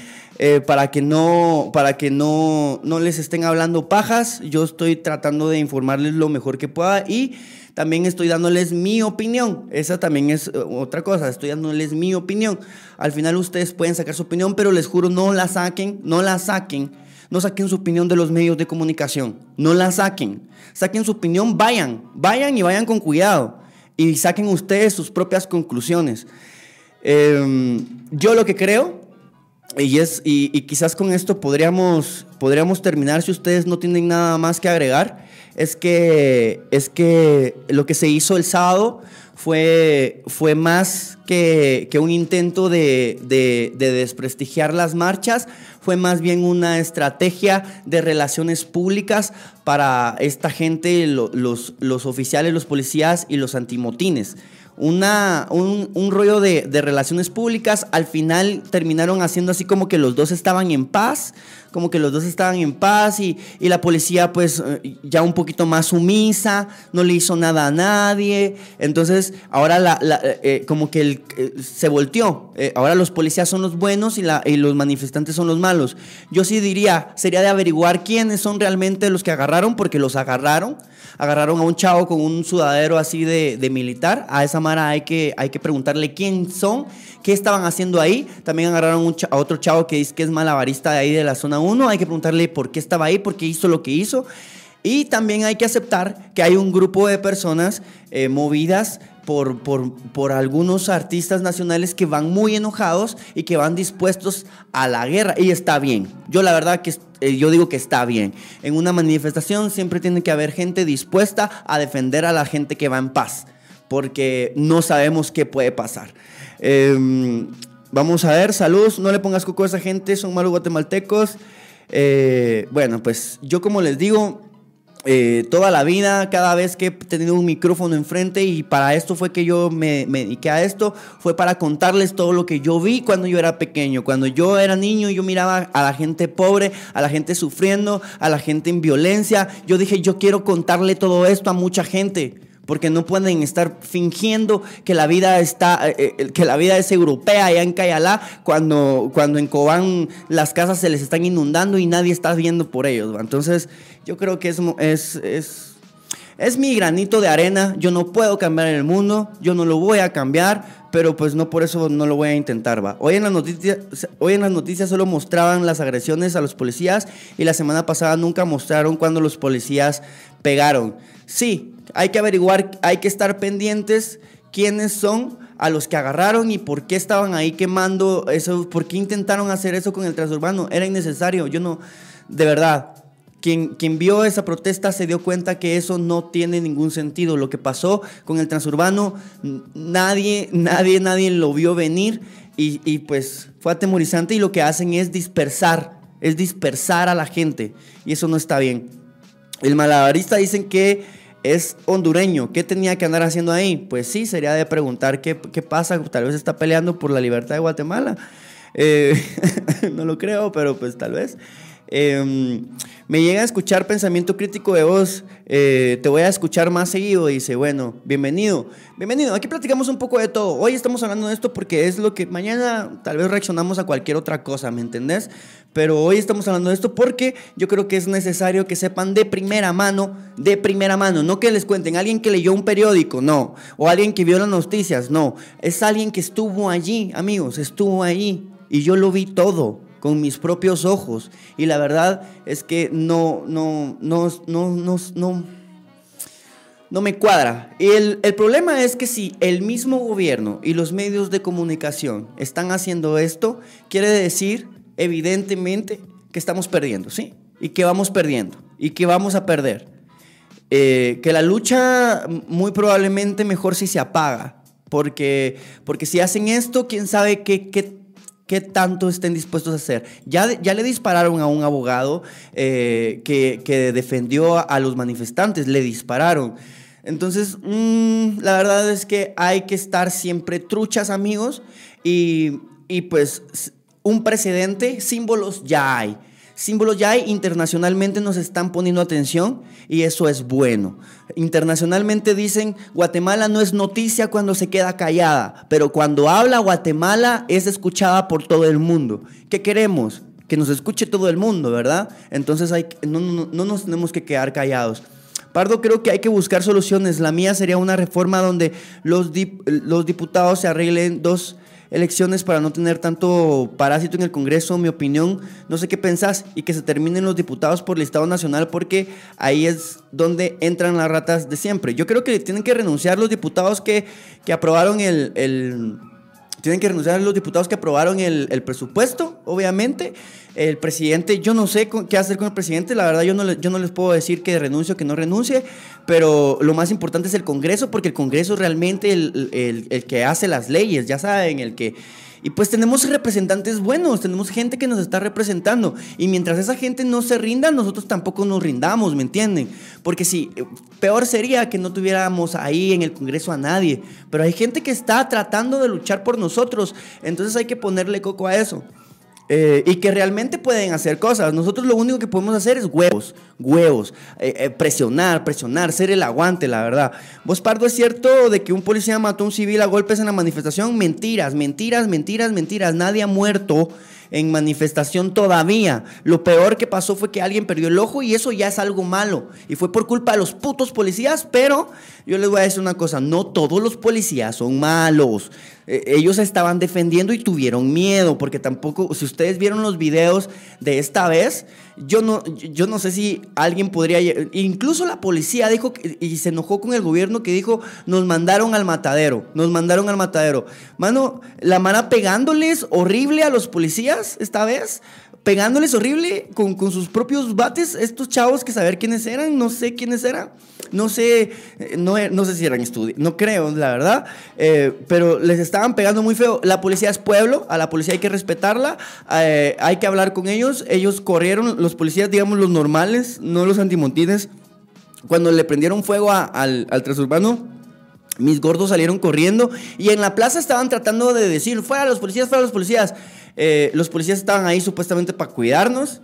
Speaker 1: Eh, para que, no, para que no, no les estén hablando pajas. Yo estoy tratando de informarles lo mejor que pueda y también estoy dándoles mi opinión. Esa también es otra cosa, estoy dándoles mi opinión. Al final ustedes pueden sacar su opinión, pero les juro, no la saquen, no la saquen no saquen su opinión de los medios de comunicación. No la saquen. Saquen su opinión, vayan. Vayan y vayan con cuidado. Y saquen ustedes sus propias conclusiones. Eh, yo lo que creo, y, es, y, quizás con esto podríamos, podríamos terminar si ustedes no tienen nada más que agregar, es que, es que lo que se hizo el sábado fue, fue más que, que un intento de, de, de, desprestigiar las marchas, fue más bien una estrategia de relaciones públicas para esta gente, lo, los, los oficiales, los policías y los antimotines una, un, un rollo de, de, relaciones públicas. Al final terminaron haciendo así como que los dos estaban en paz, como que los dos estaban en paz y, y la policía pues eh, ya un poquito más sumisa, no le hizo nada a nadie. Entonces ahora la, la, eh, como que eh, se volteó. Eh, ahora los policías son los buenos y, la, y los manifestantes son los malos. Yo sí diría, sería de averiguar quiénes son realmente los que agarraron, porque los agarraron agarraron a un chavo con un sudadero así de, de militar. A esa mara hay que, hay que preguntarle quién son, qué estaban haciendo ahí. También agarraron a otro chavo que dice que es malabarista de ahí de la zona 1. Hay que preguntarle por qué estaba ahí, por qué hizo lo que hizo. Y también hay que aceptar que hay un grupo de personas eh, movidas por, por, por, algunos artistas nacionales que van muy enojados y que van dispuestos a la guerra. Y está bien. Yo la verdad que eh, yo digo que está bien. En una manifestación siempre tiene que haber gente dispuesta a defender a la gente que va en paz, porque no sabemos qué puede pasar. Eh, vamos a ver, saludos, no le pongas coco a esa gente, son malos guatemaltecos. Eh, bueno, pues yo como les digo, eh, toda la vida, cada vez que he tenido un micrófono enfrente y para esto fue que yo me, me, dediqué a esto, fue para contarles todo lo que yo vi cuando yo era pequeño. Cuando yo era niño, yo miraba a la gente pobre, a la gente sufriendo, a la gente en violencia. Yo dije, yo quiero contarle todo esto a mucha gente porque no pueden estar fingiendo que la vida está eh, que la vida es europea allá en Cayalá cuando cuando en Cobán las casas se les están inundando y nadie está viendo por ellos. Entonces, yo creo que es es, es es mi granito de arena, yo no puedo cambiar el mundo, yo no lo voy a cambiar, pero pues no por eso no lo voy a intentar, va. Hoy en las noticias, hoy en las noticias solo mostraban las agresiones a los policías y la semana pasada nunca mostraron cuando los policías pegaron. Sí, hay que averiguar, hay que estar pendientes quiénes son a los que agarraron y por qué estaban ahí quemando eso, por qué intentaron hacer eso con el transurbano. Era innecesario, yo no, de verdad. Quien, quien, vio esa protesta se dio cuenta que eso no tiene ningún sentido. Lo que pasó con el transurbano, nadie, nadie, nadie lo vio venir y, y pues fue atemorizante y lo que hacen es dispersar, es dispersar a la gente y eso no está bien. El malabarista dicen que es hondureño. ¿Qué tenía que andar haciendo ahí? Pues sí, sería de preguntar qué, qué pasa. Tal vez está peleando por la libertad de Guatemala. Eh, no lo creo, pero pues tal vez. Em, me llega a escuchar pensamiento crítico de vos, eh, te voy a escuchar más seguido, dice, bueno, bienvenido, bienvenido, aquí platicamos un poco de todo, hoy estamos hablando de esto porque es lo que mañana tal vez reaccionamos a cualquier otra cosa, ¿me entendés? Pero hoy estamos hablando de esto porque yo creo que es necesario que sepan de primera mano, de primera mano, no que les cuenten alguien que leyó un periódico, no, o alguien que vio las noticias, no, es alguien que estuvo allí, amigos, estuvo allí y yo lo vi todo con mis propios ojos. Y la verdad es que no, no, no, no, no, no, no me cuadra. Y el, el problema es que si el mismo gobierno y los medios de comunicación están haciendo esto, quiere decir, evidentemente, que estamos perdiendo, ¿sí? Y que vamos perdiendo, y que vamos a perder. Eh, que la lucha muy probablemente mejor si se apaga, porque, porque si hacen esto, quién sabe qué, qué qué tanto estén dispuestos a hacer. Ya, ya le dispararon a un abogado eh, que, defendió a los manifestantes, le dispararon. Entonces, mm, la verdad es que hay que estar siempre truchas, amigos, y, y pues un precedente, símbolos ya hay símbolos ya hay, internacionalmente nos están poniendo atención y eso es bueno. Internacionalmente dicen, Guatemala no es noticia cuando se queda callada, pero cuando habla Guatemala es escuchada por todo el mundo. ¿Qué queremos? Que nos escuche todo el mundo, ¿verdad? Entonces hay, no, no nos tenemos que quedar callados. Pardo, creo que hay que buscar soluciones. La mía sería una reforma donde los, los diputados se arreglen dos elecciones para no tener tanto parásito en el Congreso, mi opinión, no sé qué pensás, y que se terminen los diputados por el Estado nacional porque ahí es donde entran las ratas de siempre. Yo creo que tienen que renunciar los diputados que, que aprobaron el, el tienen que renunciar los diputados que aprobaron el, el, presupuesto, obviamente. El presidente, yo no sé qué hacer con el presidente, la verdad yo no, yo no les puedo decir que renuncie o que no renuncie, pero lo más importante es el Congreso, porque el Congreso es realmente el, el, el que hace las leyes, ya saben, el que y pues tenemos representantes buenos, tenemos gente que nos está representando. Y mientras esa gente no se rinda, nosotros tampoco nos rindamos, ¿me entienden? Porque si, eh, peor sería que no tuviéramos ahí en el Congreso a nadie. Pero hay gente que está tratando de luchar por nosotros. Entonces hay que ponerle coco a eso. Eh, y que realmente pueden hacer cosas. Nosotros lo único que podemos hacer es huevos, huevos, eh, eh, presionar, presionar, ser el aguante, la verdad. ¿Vos, Pardo, es cierto de que un policía mató a un civil a golpes en la manifestación? Mentiras, mentiras, mentiras, mentiras. Nadie ha muerto en manifestación todavía. Lo peor que pasó fue que alguien perdió el ojo y eso ya es algo malo. Y fue por culpa de los putos policías, pero yo les voy a decir una cosa, no todos los policías son malos. Eh, ellos estaban defendiendo y tuvieron miedo, porque tampoco, si ustedes vieron los videos de esta vez, yo no, yo no sé si alguien podría, incluso la policía dijo y se enojó con el gobierno que dijo, nos mandaron al matadero, nos mandaron al matadero. Mano, la mano pegándoles horrible a los policías esta vez, pegándoles horrible con, con, sus propios bates, estos chavos que saber quiénes eran, no sé quiénes eran, no sé, eh, no, no sé si eran estudios, no creo, la verdad, eh, pero les estaban pegando muy feo. La policía es pueblo, a la policía hay que respetarla, eh, hay que hablar con ellos, ellos corrieron, los policías, digamos, los normales, no los antimontines, cuando le prendieron fuego al, al transurbano, mis gordos salieron corriendo y en la plaza estaban tratando de decir, fuera los policías, fuera los policías. Eh, los policías estaban ahí supuestamente para cuidarnos.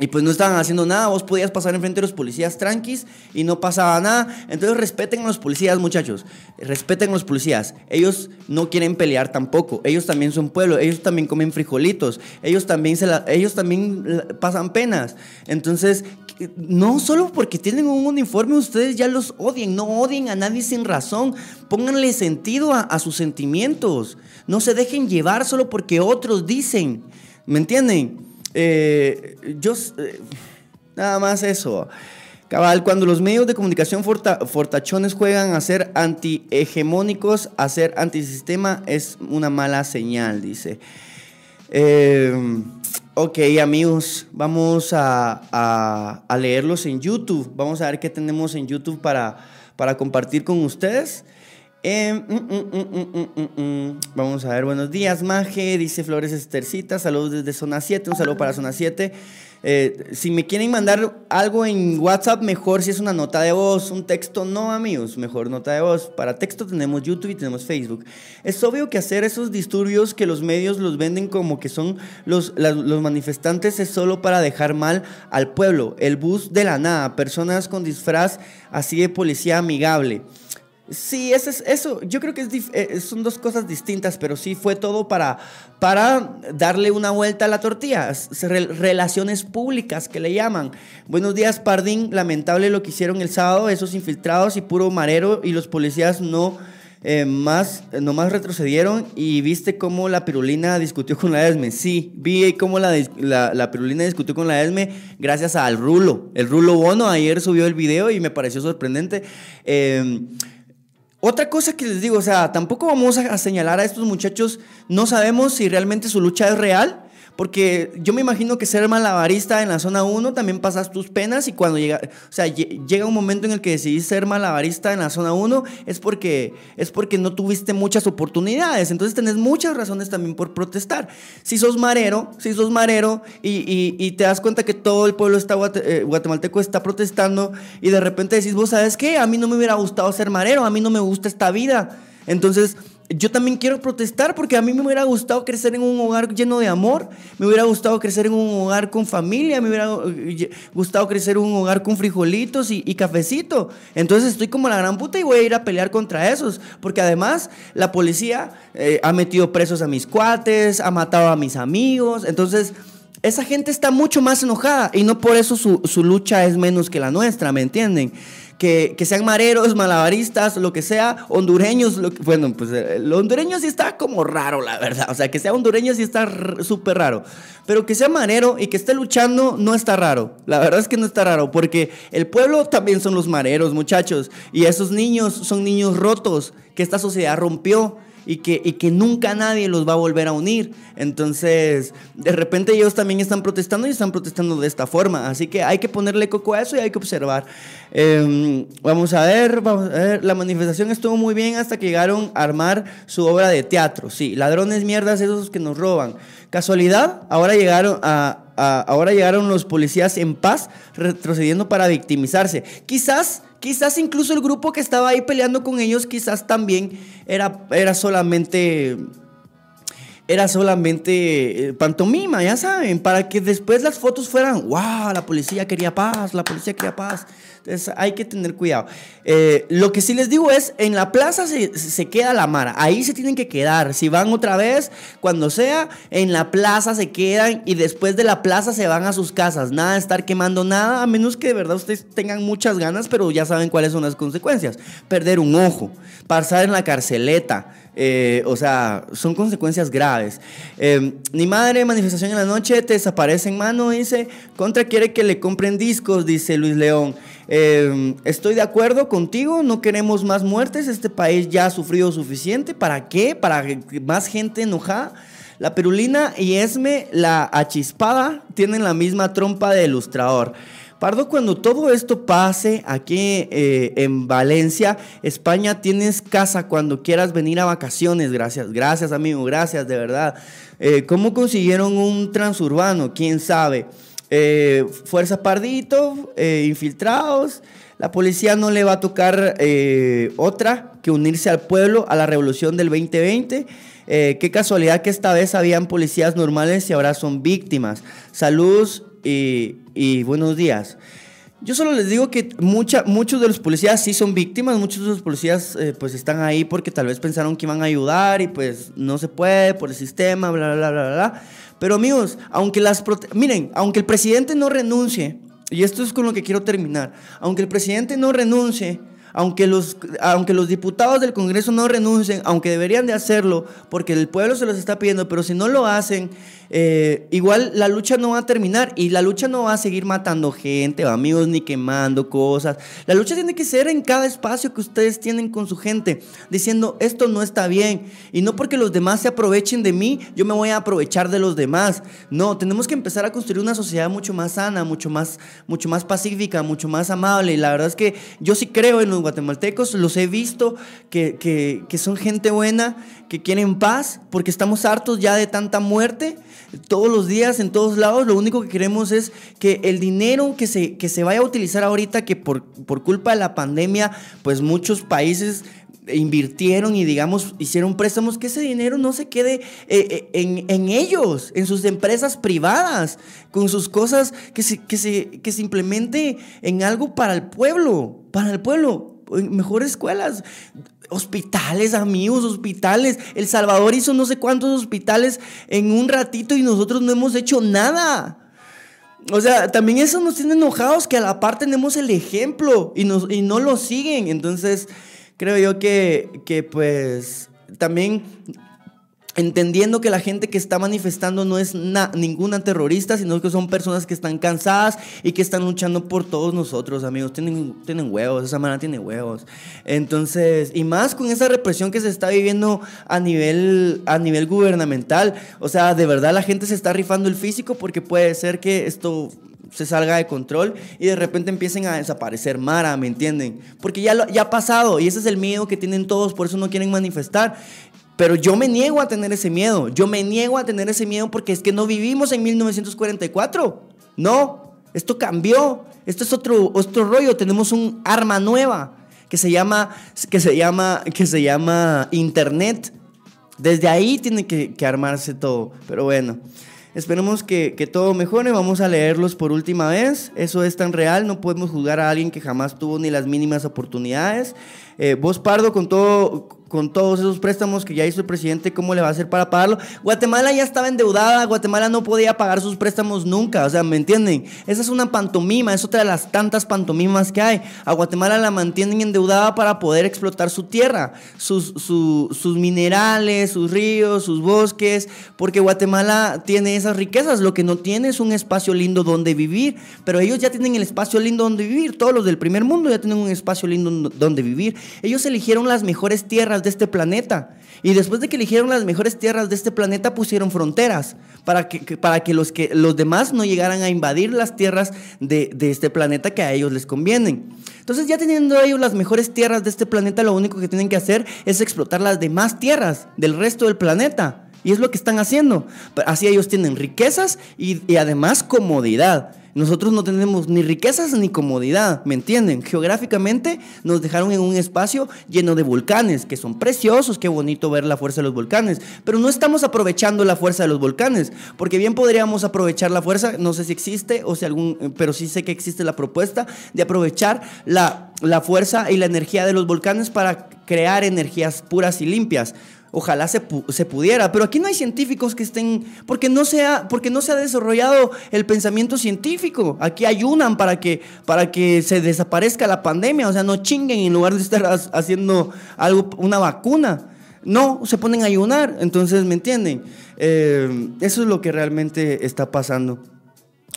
Speaker 1: Y pues no estaban haciendo nada, vos podías pasar enfrente de los policías tranquis y no pasaba nada. Entonces respeten a los policías, muchachos. Respeten a los policías. Ellos no quieren pelear tampoco. Ellos también son pueblo. Ellos también comen frijolitos. Ellos también, se ellos también pasan penas. Entonces, no solo porque tienen un uniforme, ustedes ya los odien. No odien a nadie sin razón. Pónganle sentido a, sus sentimientos. No se dejen llevar solo porque otros dicen. ¿Me entienden? Eh, yo, eh, nada más eso. Cabal, cuando los medios de comunicación fortachones juegan a ser antihegemónicos, a ser antisistema, es una mala señal, dice. Eh, ok, amigos, vamos a, leerlos en YouTube. Vamos a ver qué tenemos en YouTube para, para compartir con ustedes. Eh, mm, mm, mm, vamos a ver, buenos días, Maje, dice Flores Estercita, saludos desde Zona 7, un saludo para Zona 7. Eh, si me quieren mandar algo en WhatsApp, mejor si es una nota de voz, un texto, no amigos, mejor nota de voz. Para texto tenemos YouTube y tenemos Facebook. Es obvio que hacer esos disturbios que los medios los venden como que son los, los manifestantes es solo para dejar mal al pueblo. El bus de la nada, personas con disfraz así de policía amigable. Sí, eso, es, eso yo creo que eh, son dos cosas distintas, pero sí fue todo para, para darle una vuelta a la tortilla. Relaciones públicas que le llaman. Buenos días, Pardín. Lamentable lo que hicieron el sábado, esos infiltrados y puro marero y los policías no... Eh, más, retrocedieron y viste cómo la pirulina discutió con la ESME. Sí, vi cómo la, la, la, pirulina discutió con la ESME gracias al Rulo. El Rulo Bono ayer subió el video y me pareció sorprendente. Eh, otra cosa que les digo, o sea, tampoco vamos a señalar a estos muchachos, no sabemos si realmente su lucha es real porque yo me imagino que ser malabarista en la zona 1 también pasas tus penas y cuando llega, o sea, llega un momento en el que decidís ser malabarista en la zona 1 es porque, es porque no tuviste muchas oportunidades. Entonces tenés muchas razones también por protestar. Si sos marero, si sos marero y, te das cuenta que todo el pueblo está eh, guatemalteco está protestando y de repente decís, vos sabes qué, a mí no me hubiera gustado ser marero, a mí no me gusta esta vida. Entonces yo también quiero protestar porque a mí me hubiera gustado crecer en un hogar lleno de amor, me hubiera gustado crecer en un hogar con familia, me hubiera eh, gustado crecer en un hogar con frijolitos y, cafecito. Entonces estoy como la gran puta y voy a ir a pelear contra esos, porque además la policía eh, ha metido presos a mis cuates, ha matado a mis amigos, entonces esa gente está mucho más enojada y no por eso su, su lucha es menos que la nuestra, ¿me entienden? Que, sean mareros, malabaristas, lo que sea, hondureños, lo bueno, pues eh, el hondureño sí está como raro, la verdad, o sea, que sea hondureño sí está súper raro, pero que sea marero y que esté luchando no está raro, la verdad es que no está raro, porque el pueblo también son los mareros, muchachos, y esos niños son niños rotos que esta sociedad rompió y que, y que nunca nadie los va a volver a unir. Entonces, de repente ellos también están protestando y están protestando de esta forma. Así que hay que ponerle coco a eso y hay que observar. Em, vamos a ver, vamos a ver. La manifestación estuvo muy bien hasta que llegaron a armar su obra de teatro. Sí, ladrones mierdas esos que nos roban. Casualidad, ahora llegaron ahora llegaron los policías en paz retrocediendo para victimizarse. Quizás Quizás incluso el grupo que estaba ahí peleando con ellos, quizás también era, era solamente era solamente eh, pantomima, ya saben, para que después las fotos fueran, wow, la policía quería paz, la policía quería paz. Entonces hay que tener cuidado. Eh, lo que sí les digo es, en la plaza se, se, queda la mara, ahí se tienen que quedar. Si van otra vez, cuando sea, en la plaza se quedan y después de la plaza se van a sus casas. Nada de estar quemando nada, a menos que de verdad ustedes tengan muchas ganas, pero ya saben cuáles son las consecuencias. Perder un ojo, pasar en la carceleta. Eh, o sea, son consecuencias graves. Eh, ni madre, manifestación en la noche, te desaparece en mano, dice. Contra quiere que le compren discos, dice Luis León. Eh, estoy de acuerdo contigo, no queremos más muertes, este país ya ha sufrido suficiente. ¿Para qué? Para más gente enojada. La perulina y Esme, la achispada, tienen la misma trompa de ilustrador. Pardo, cuando todo esto pase aquí eh, en Valencia, España, tienes casa cuando quieras venir a vacaciones. Gracias, gracias amigo, gracias, de verdad. Eh, ¿Cómo consiguieron un transurbano? ¿Quién sabe? Eh, Fuerza Pardito, infiltrados. La policía no le va a tocar otra que unirse al pueblo a la revolución del 2020. qué casualidad que esta vez habían policías normales y ahora son víctimas. Saludos y, buenos días. Yo solo les digo que mucha, muchos de los policías sí son víctimas, muchos de los policías eh, pues están ahí porque tal vez pensaron que iban a ayudar y pues no se puede por el sistema, bla, bla, bla, bla, bla. Pero amigos, aunque las... Miren, aunque el presidente no renuncie, y esto es con lo que quiero terminar, aunque el presidente no renuncie aunque los, aunque los diputados del Congreso no renuncien, aunque deberían de hacerlo, porque el pueblo se los está pidiendo, pero si no lo hacen, eh, igual la lucha no va a terminar y la lucha no va a seguir matando gente, amigos, ni quemando cosas. La lucha tiene que ser en cada espacio que ustedes tienen con su gente, diciendo, esto no está bien. Y no porque los demás se aprovechen de mí, yo me voy a aprovechar de los demás. No, tenemos que empezar a construir una sociedad mucho más sana, mucho más, mucho más pacífica, mucho más amable. Y la verdad es que yo sí creo en los guatemaltecos, los he visto, que, son gente buena, que quieren paz, porque estamos hartos ya de tanta muerte todos los días, en todos lados, lo único que queremos es que el dinero que se, que se vaya a utilizar ahorita, que por, por culpa de la pandemia, pues muchos países invirtieron y digamos hicieron préstamos, que ese dinero no se quede eh, eh, en, en, ellos, en sus empresas privadas, con sus cosas, que se, que, se, que se implemente en algo para el pueblo, para el pueblo, mejores escuelas hospitales, amigos, hospitales. El Salvador hizo no sé cuántos hospitales en un ratito y nosotros no hemos hecho nada. O sea, también eso nos tiene enojados que a la par tenemos el ejemplo y, nos, y no lo siguen. Entonces, creo yo que, que pues también entendiendo que la gente que está manifestando no es ninguna terrorista, sino que son personas que están cansadas y que están luchando por todos nosotros, amigos. Tienen, tienen huevos, esa manera tiene huevos. Entonces, y más con esa represión que se está viviendo a nivel, a nivel gubernamental. O sea, de verdad la gente se está rifando el físico porque puede ser que esto se salga de control y de repente empiecen a desaparecer Mara, ¿me entienden? Porque ya, ya ha pasado y ese es el miedo que tienen todos, por eso no quieren manifestar. Pero yo me niego a tener ese miedo. Yo me niego a tener ese miedo porque es que no vivimos en 1944. No, esto cambió. Esto es otro, otro rollo. Tenemos un arma nueva que se llama, que se llama, que se llama Internet. Desde ahí tiene que, armarse todo. Pero bueno. Esperemos que, que, todo mejore. Vamos a leerlos por última vez. Eso es tan real. No podemos juzgar a alguien que jamás tuvo ni las mínimas oportunidades. Eh, vos, Pardo, con todo, con todos esos préstamos que ya hizo el presidente, ¿cómo le va a hacer para pagarlo? Guatemala ya estaba endeudada, Guatemala no podía pagar sus préstamos nunca, o sea, ¿me entienden? Esa es una pantomima, es otra de las tantas pantomimas que hay. A Guatemala la mantienen endeudada para poder explotar su tierra, sus, sus minerales, sus ríos, sus bosques, porque Guatemala tiene esas riquezas, lo que no tiene es un espacio lindo donde vivir, pero ellos ya tienen el espacio lindo donde vivir, todos los del primer mundo ya tienen un espacio lindo donde vivir. Ellos eligieron las mejores tierras de este planeta. Y después de que eligieron las mejores tierras de este planeta, pusieron fronteras para que, para que, los, que los demás no llegaran a invadir las tierras de, de este planeta que a ellos les convienen. Entonces, ya teniendo ellos las mejores tierras de este planeta, lo único que tienen que hacer es explotar las demás tierras del resto del planeta. Y es lo que están haciendo. Así ellos tienen riquezas y, además comodidad. Nosotros no tenemos ni riquezas ni comodidad, ¿me entienden? Geográficamente nos dejaron en un espacio lleno de volcanes, que son preciosos, qué bonito ver la fuerza de los volcanes, pero no estamos aprovechando la fuerza de los volcanes, porque bien podríamos aprovechar la fuerza, no sé si existe o si algún, pero sí sé que existe la propuesta de aprovechar la, la fuerza y la energía de los volcanes para crear energías puras y limpias. Ojalá se, se, pudiera, pero aquí no hay científicos que estén, porque no, se ha, porque no se ha desarrollado el pensamiento científico. Aquí ayunan para que, para que se desaparezca la pandemia, o sea, no chinguen en lugar de estar haciendo algo, una vacuna. No, se ponen a ayunar, entonces, ¿me entienden? Eh, eso es lo que realmente está pasando.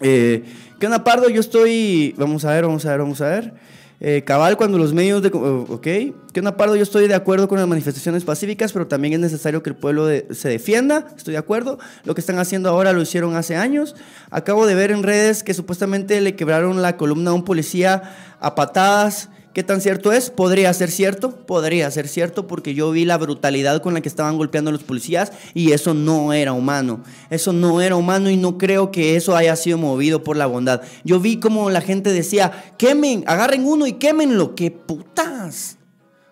Speaker 1: Eh, ¿Qué onda, Pardo? Yo estoy, vamos a ver, vamos a ver, vamos a ver. Eh, cabal, cuando los medios de... Ok, que una pardo, yo estoy de acuerdo con las manifestaciones pacíficas, pero también es necesario que el pueblo se defienda, estoy de acuerdo. Lo que están haciendo ahora lo hicieron hace años. Acabo de ver en redes que supuestamente le quebraron la columna a un policía a patadas ¿Qué tan cierto es? Podría ser cierto, podría ser cierto, porque yo vi la brutalidad con la que estaban golpeando a los policías y eso no era humano. Eso no era humano y no creo que eso haya sido movido por la bondad. Yo vi como la gente decía, quemen, agarren uno y quémenlo. ¡Qué putas!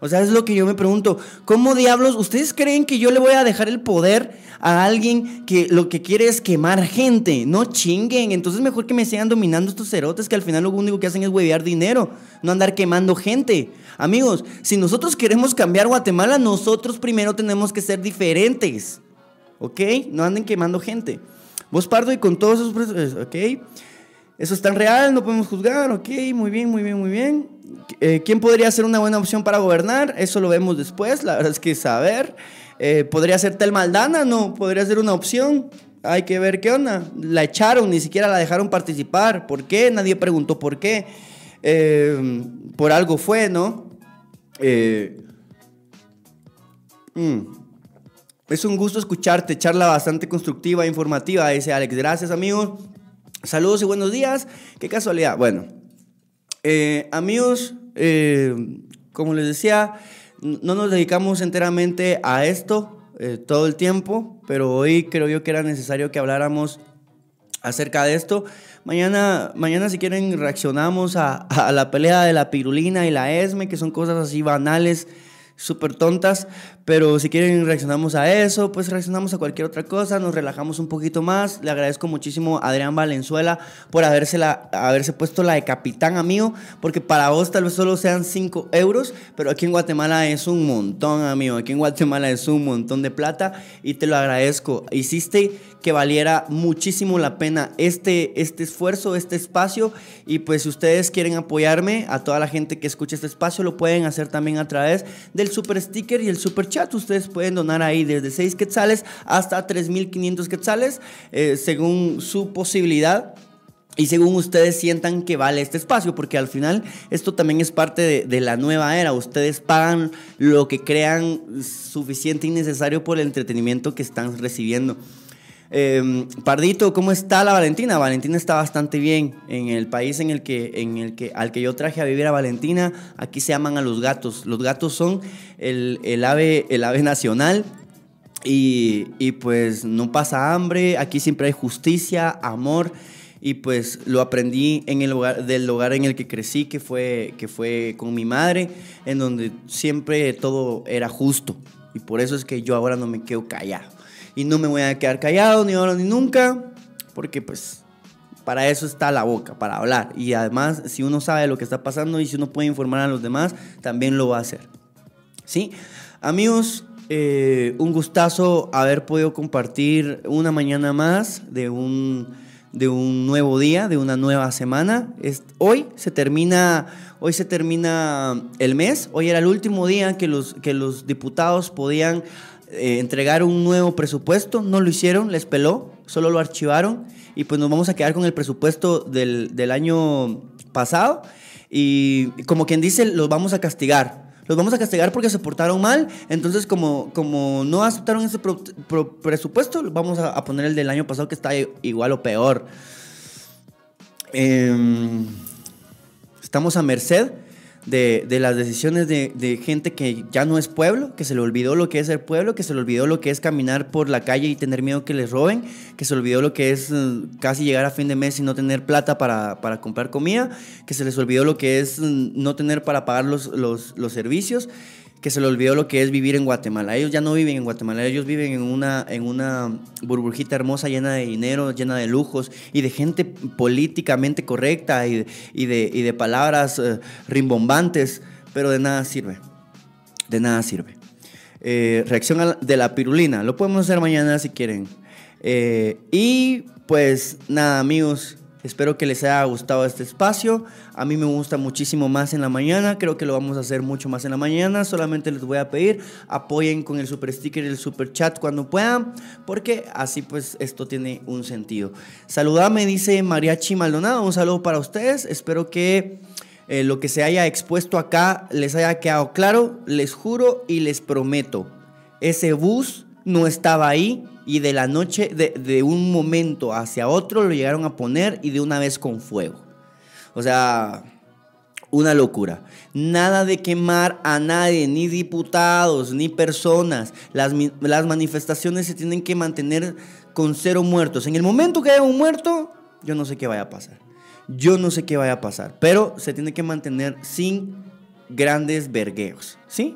Speaker 1: O sea, es lo que yo me pregunto, ¿cómo diablos ustedes creen que yo le voy a dejar el poder a alguien que lo que quiere es quemar gente? No chinguen, entonces mejor que me sigan dominando estos cerotes que al final lo único que hacen es huevear dinero, no andar quemando gente. Amigos, si nosotros queremos cambiar Guatemala, nosotros primero tenemos que ser diferentes, ¿ok? No anden quemando gente. Vos pardo y con todos esos... ¿ok? Eso es tan real, no podemos juzgar, ok, muy bien, muy bien, muy bien. Eh, ¿Quién podría ser una buena opción para gobernar? Eso lo vemos después, la verdad es que saber. Eh, ¿Podría ser Tel Maldana? No, podría ser una opción. Hay que ver qué onda. La echaron, ni siquiera la dejaron participar. ¿Por qué? Nadie preguntó por qué. Eh, por algo fue, ¿no? Mm. Es un gusto escucharte, charla bastante constructiva, informativa, dice Alex. Gracias, amigos. Saludos y buenos días. Qué casualidad. Bueno, eh, amigos, eh, como les decía, no nos dedicamos enteramente a esto eh, todo el tiempo, pero hoy creo yo que era necesario que habláramos acerca de esto. Mañana, mañana si quieren, reaccionamos a, a la pelea de la pirulina y la ESME, que son cosas así banales súper tontas, pero si quieren reaccionamos a eso, pues reaccionamos a cualquier otra cosa, nos relajamos un poquito más. Le agradezco muchísimo a Adrián Valenzuela por haberse, haberse puesto la de capitán amigo, porque para vos tal vez solo sean 5 euros, pero aquí en Guatemala es un montón, amigo. Aquí en Guatemala es un montón de plata y te lo agradezco. Hiciste que valiera muchísimo la pena este, este esfuerzo, este espacio. Y pues si ustedes quieren apoyarme, a toda la gente que escucha este espacio, lo pueden hacer también a través del super sticker y el super chat. Ustedes pueden donar ahí desde 6 quetzales hasta 3.500 quetzales, eh, según su posibilidad. Y según ustedes sientan que vale este espacio, porque al final esto también es parte de, de, la nueva era. Ustedes pagan lo que crean suficiente y necesario por el entretenimiento que están recibiendo. Eh, Pardito, ¿cómo está la Valentina? Valentina está bastante bien. En el país en el que, en el que, al que yo traje a vivir a Valentina, aquí se llaman a los gatos. Los gatos son el, ave, el ave nacional. Y, pues no pasa hambre, aquí siempre hay justicia, amor. Y pues lo aprendí en el lugar, del lugar en el que crecí, que fue, que fue con mi madre, en donde siempre todo era justo. Y por eso es que yo ahora no me quedo callado y no me voy a quedar callado ni ahora ni nunca, porque pues para eso está la boca, para hablar. Y además, si uno sabe lo que está pasando y si uno puede informar a los demás, también lo va a hacer. ¿Sí? Amigos, eh, un gustazo haber podido compartir una mañana más de un, de un nuevo día, de una nueva semana. Es, hoy se termina... Hoy se termina el mes, hoy era el último día que los, que los diputados podían eh, entregar un nuevo presupuesto, no lo hicieron, les peló, solo lo archivaron y pues nos vamos a quedar con el presupuesto del, del año pasado y como quien dice, los vamos a castigar. Los vamos a castigar porque se portaron mal, entonces como, como no aceptaron ese presupuesto, vamos a, poner el del año pasado que está igual o peor. Eh, estamos a merced de, de las decisiones de, de, gente que ya no es pueblo, que se le olvidó lo que es ser pueblo, que se le olvidó lo que es caminar por la calle y tener miedo que les roben, que se olvidó lo que es uh, casi llegar a fin de mes y no tener plata para, para, comprar comida, que se les olvidó lo que es uh, no tener para pagar los, los, los servicios que se le olvidó lo que es vivir en Guatemala. Ellos ya no viven en Guatemala, ellos viven en una, en una burbujita hermosa llena de dinero, llena de lujos y de gente políticamente correcta y, y, de, y de, palabras uh, rimbombantes, pero de nada sirve. De nada sirve. Eh, reacción de la pirulina, lo podemos hacer mañana si quieren. Eh, y pues nada, amigos, Espero que les haya gustado este espacio. A mí me gusta muchísimo más en la mañana. Creo que lo vamos a hacer mucho más en la mañana. Solamente les voy a pedir apoyen con el super sticker y el super chat cuando puedan, porque así pues esto tiene un sentido. Saludame, dice Mariachi Maldonado. Un saludo para ustedes. Espero que eh, lo que se haya expuesto acá les haya quedado claro. Les juro y les prometo. Ese bus no estaba ahí y de la noche, de, de, un momento hacia otro, lo llegaron a poner y de una vez con fuego. O sea, una locura. Nada de quemar a nadie, ni diputados, ni personas. Las, las manifestaciones se tienen que mantener con cero muertos. En el momento que haya un muerto, yo no sé qué vaya a pasar. Yo no sé qué vaya a pasar, pero se tiene que mantener sin grandes vergueos, ¿sí?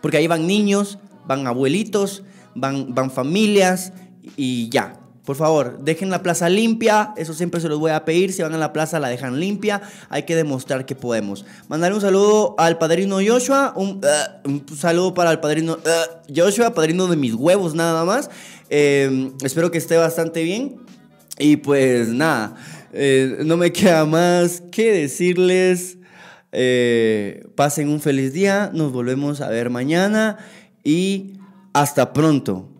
Speaker 1: Porque ahí van niños, van abuelitos, van, van familias y ya. Por favor, dejen la plaza limpia, eso siempre se los voy a pedir, si van a la plaza la dejan limpia, hay que demostrar que podemos. Mandar un saludo al padrino Joshua, un, un saludo para el padrino uh, Joshua, padrino de mis huevos nada más. Eh, espero que esté bastante bien y pues nada. Eh, no me queda más que decirles. eh, pasen un feliz día. Nos volvemos a ver mañana. Y hasta pronto.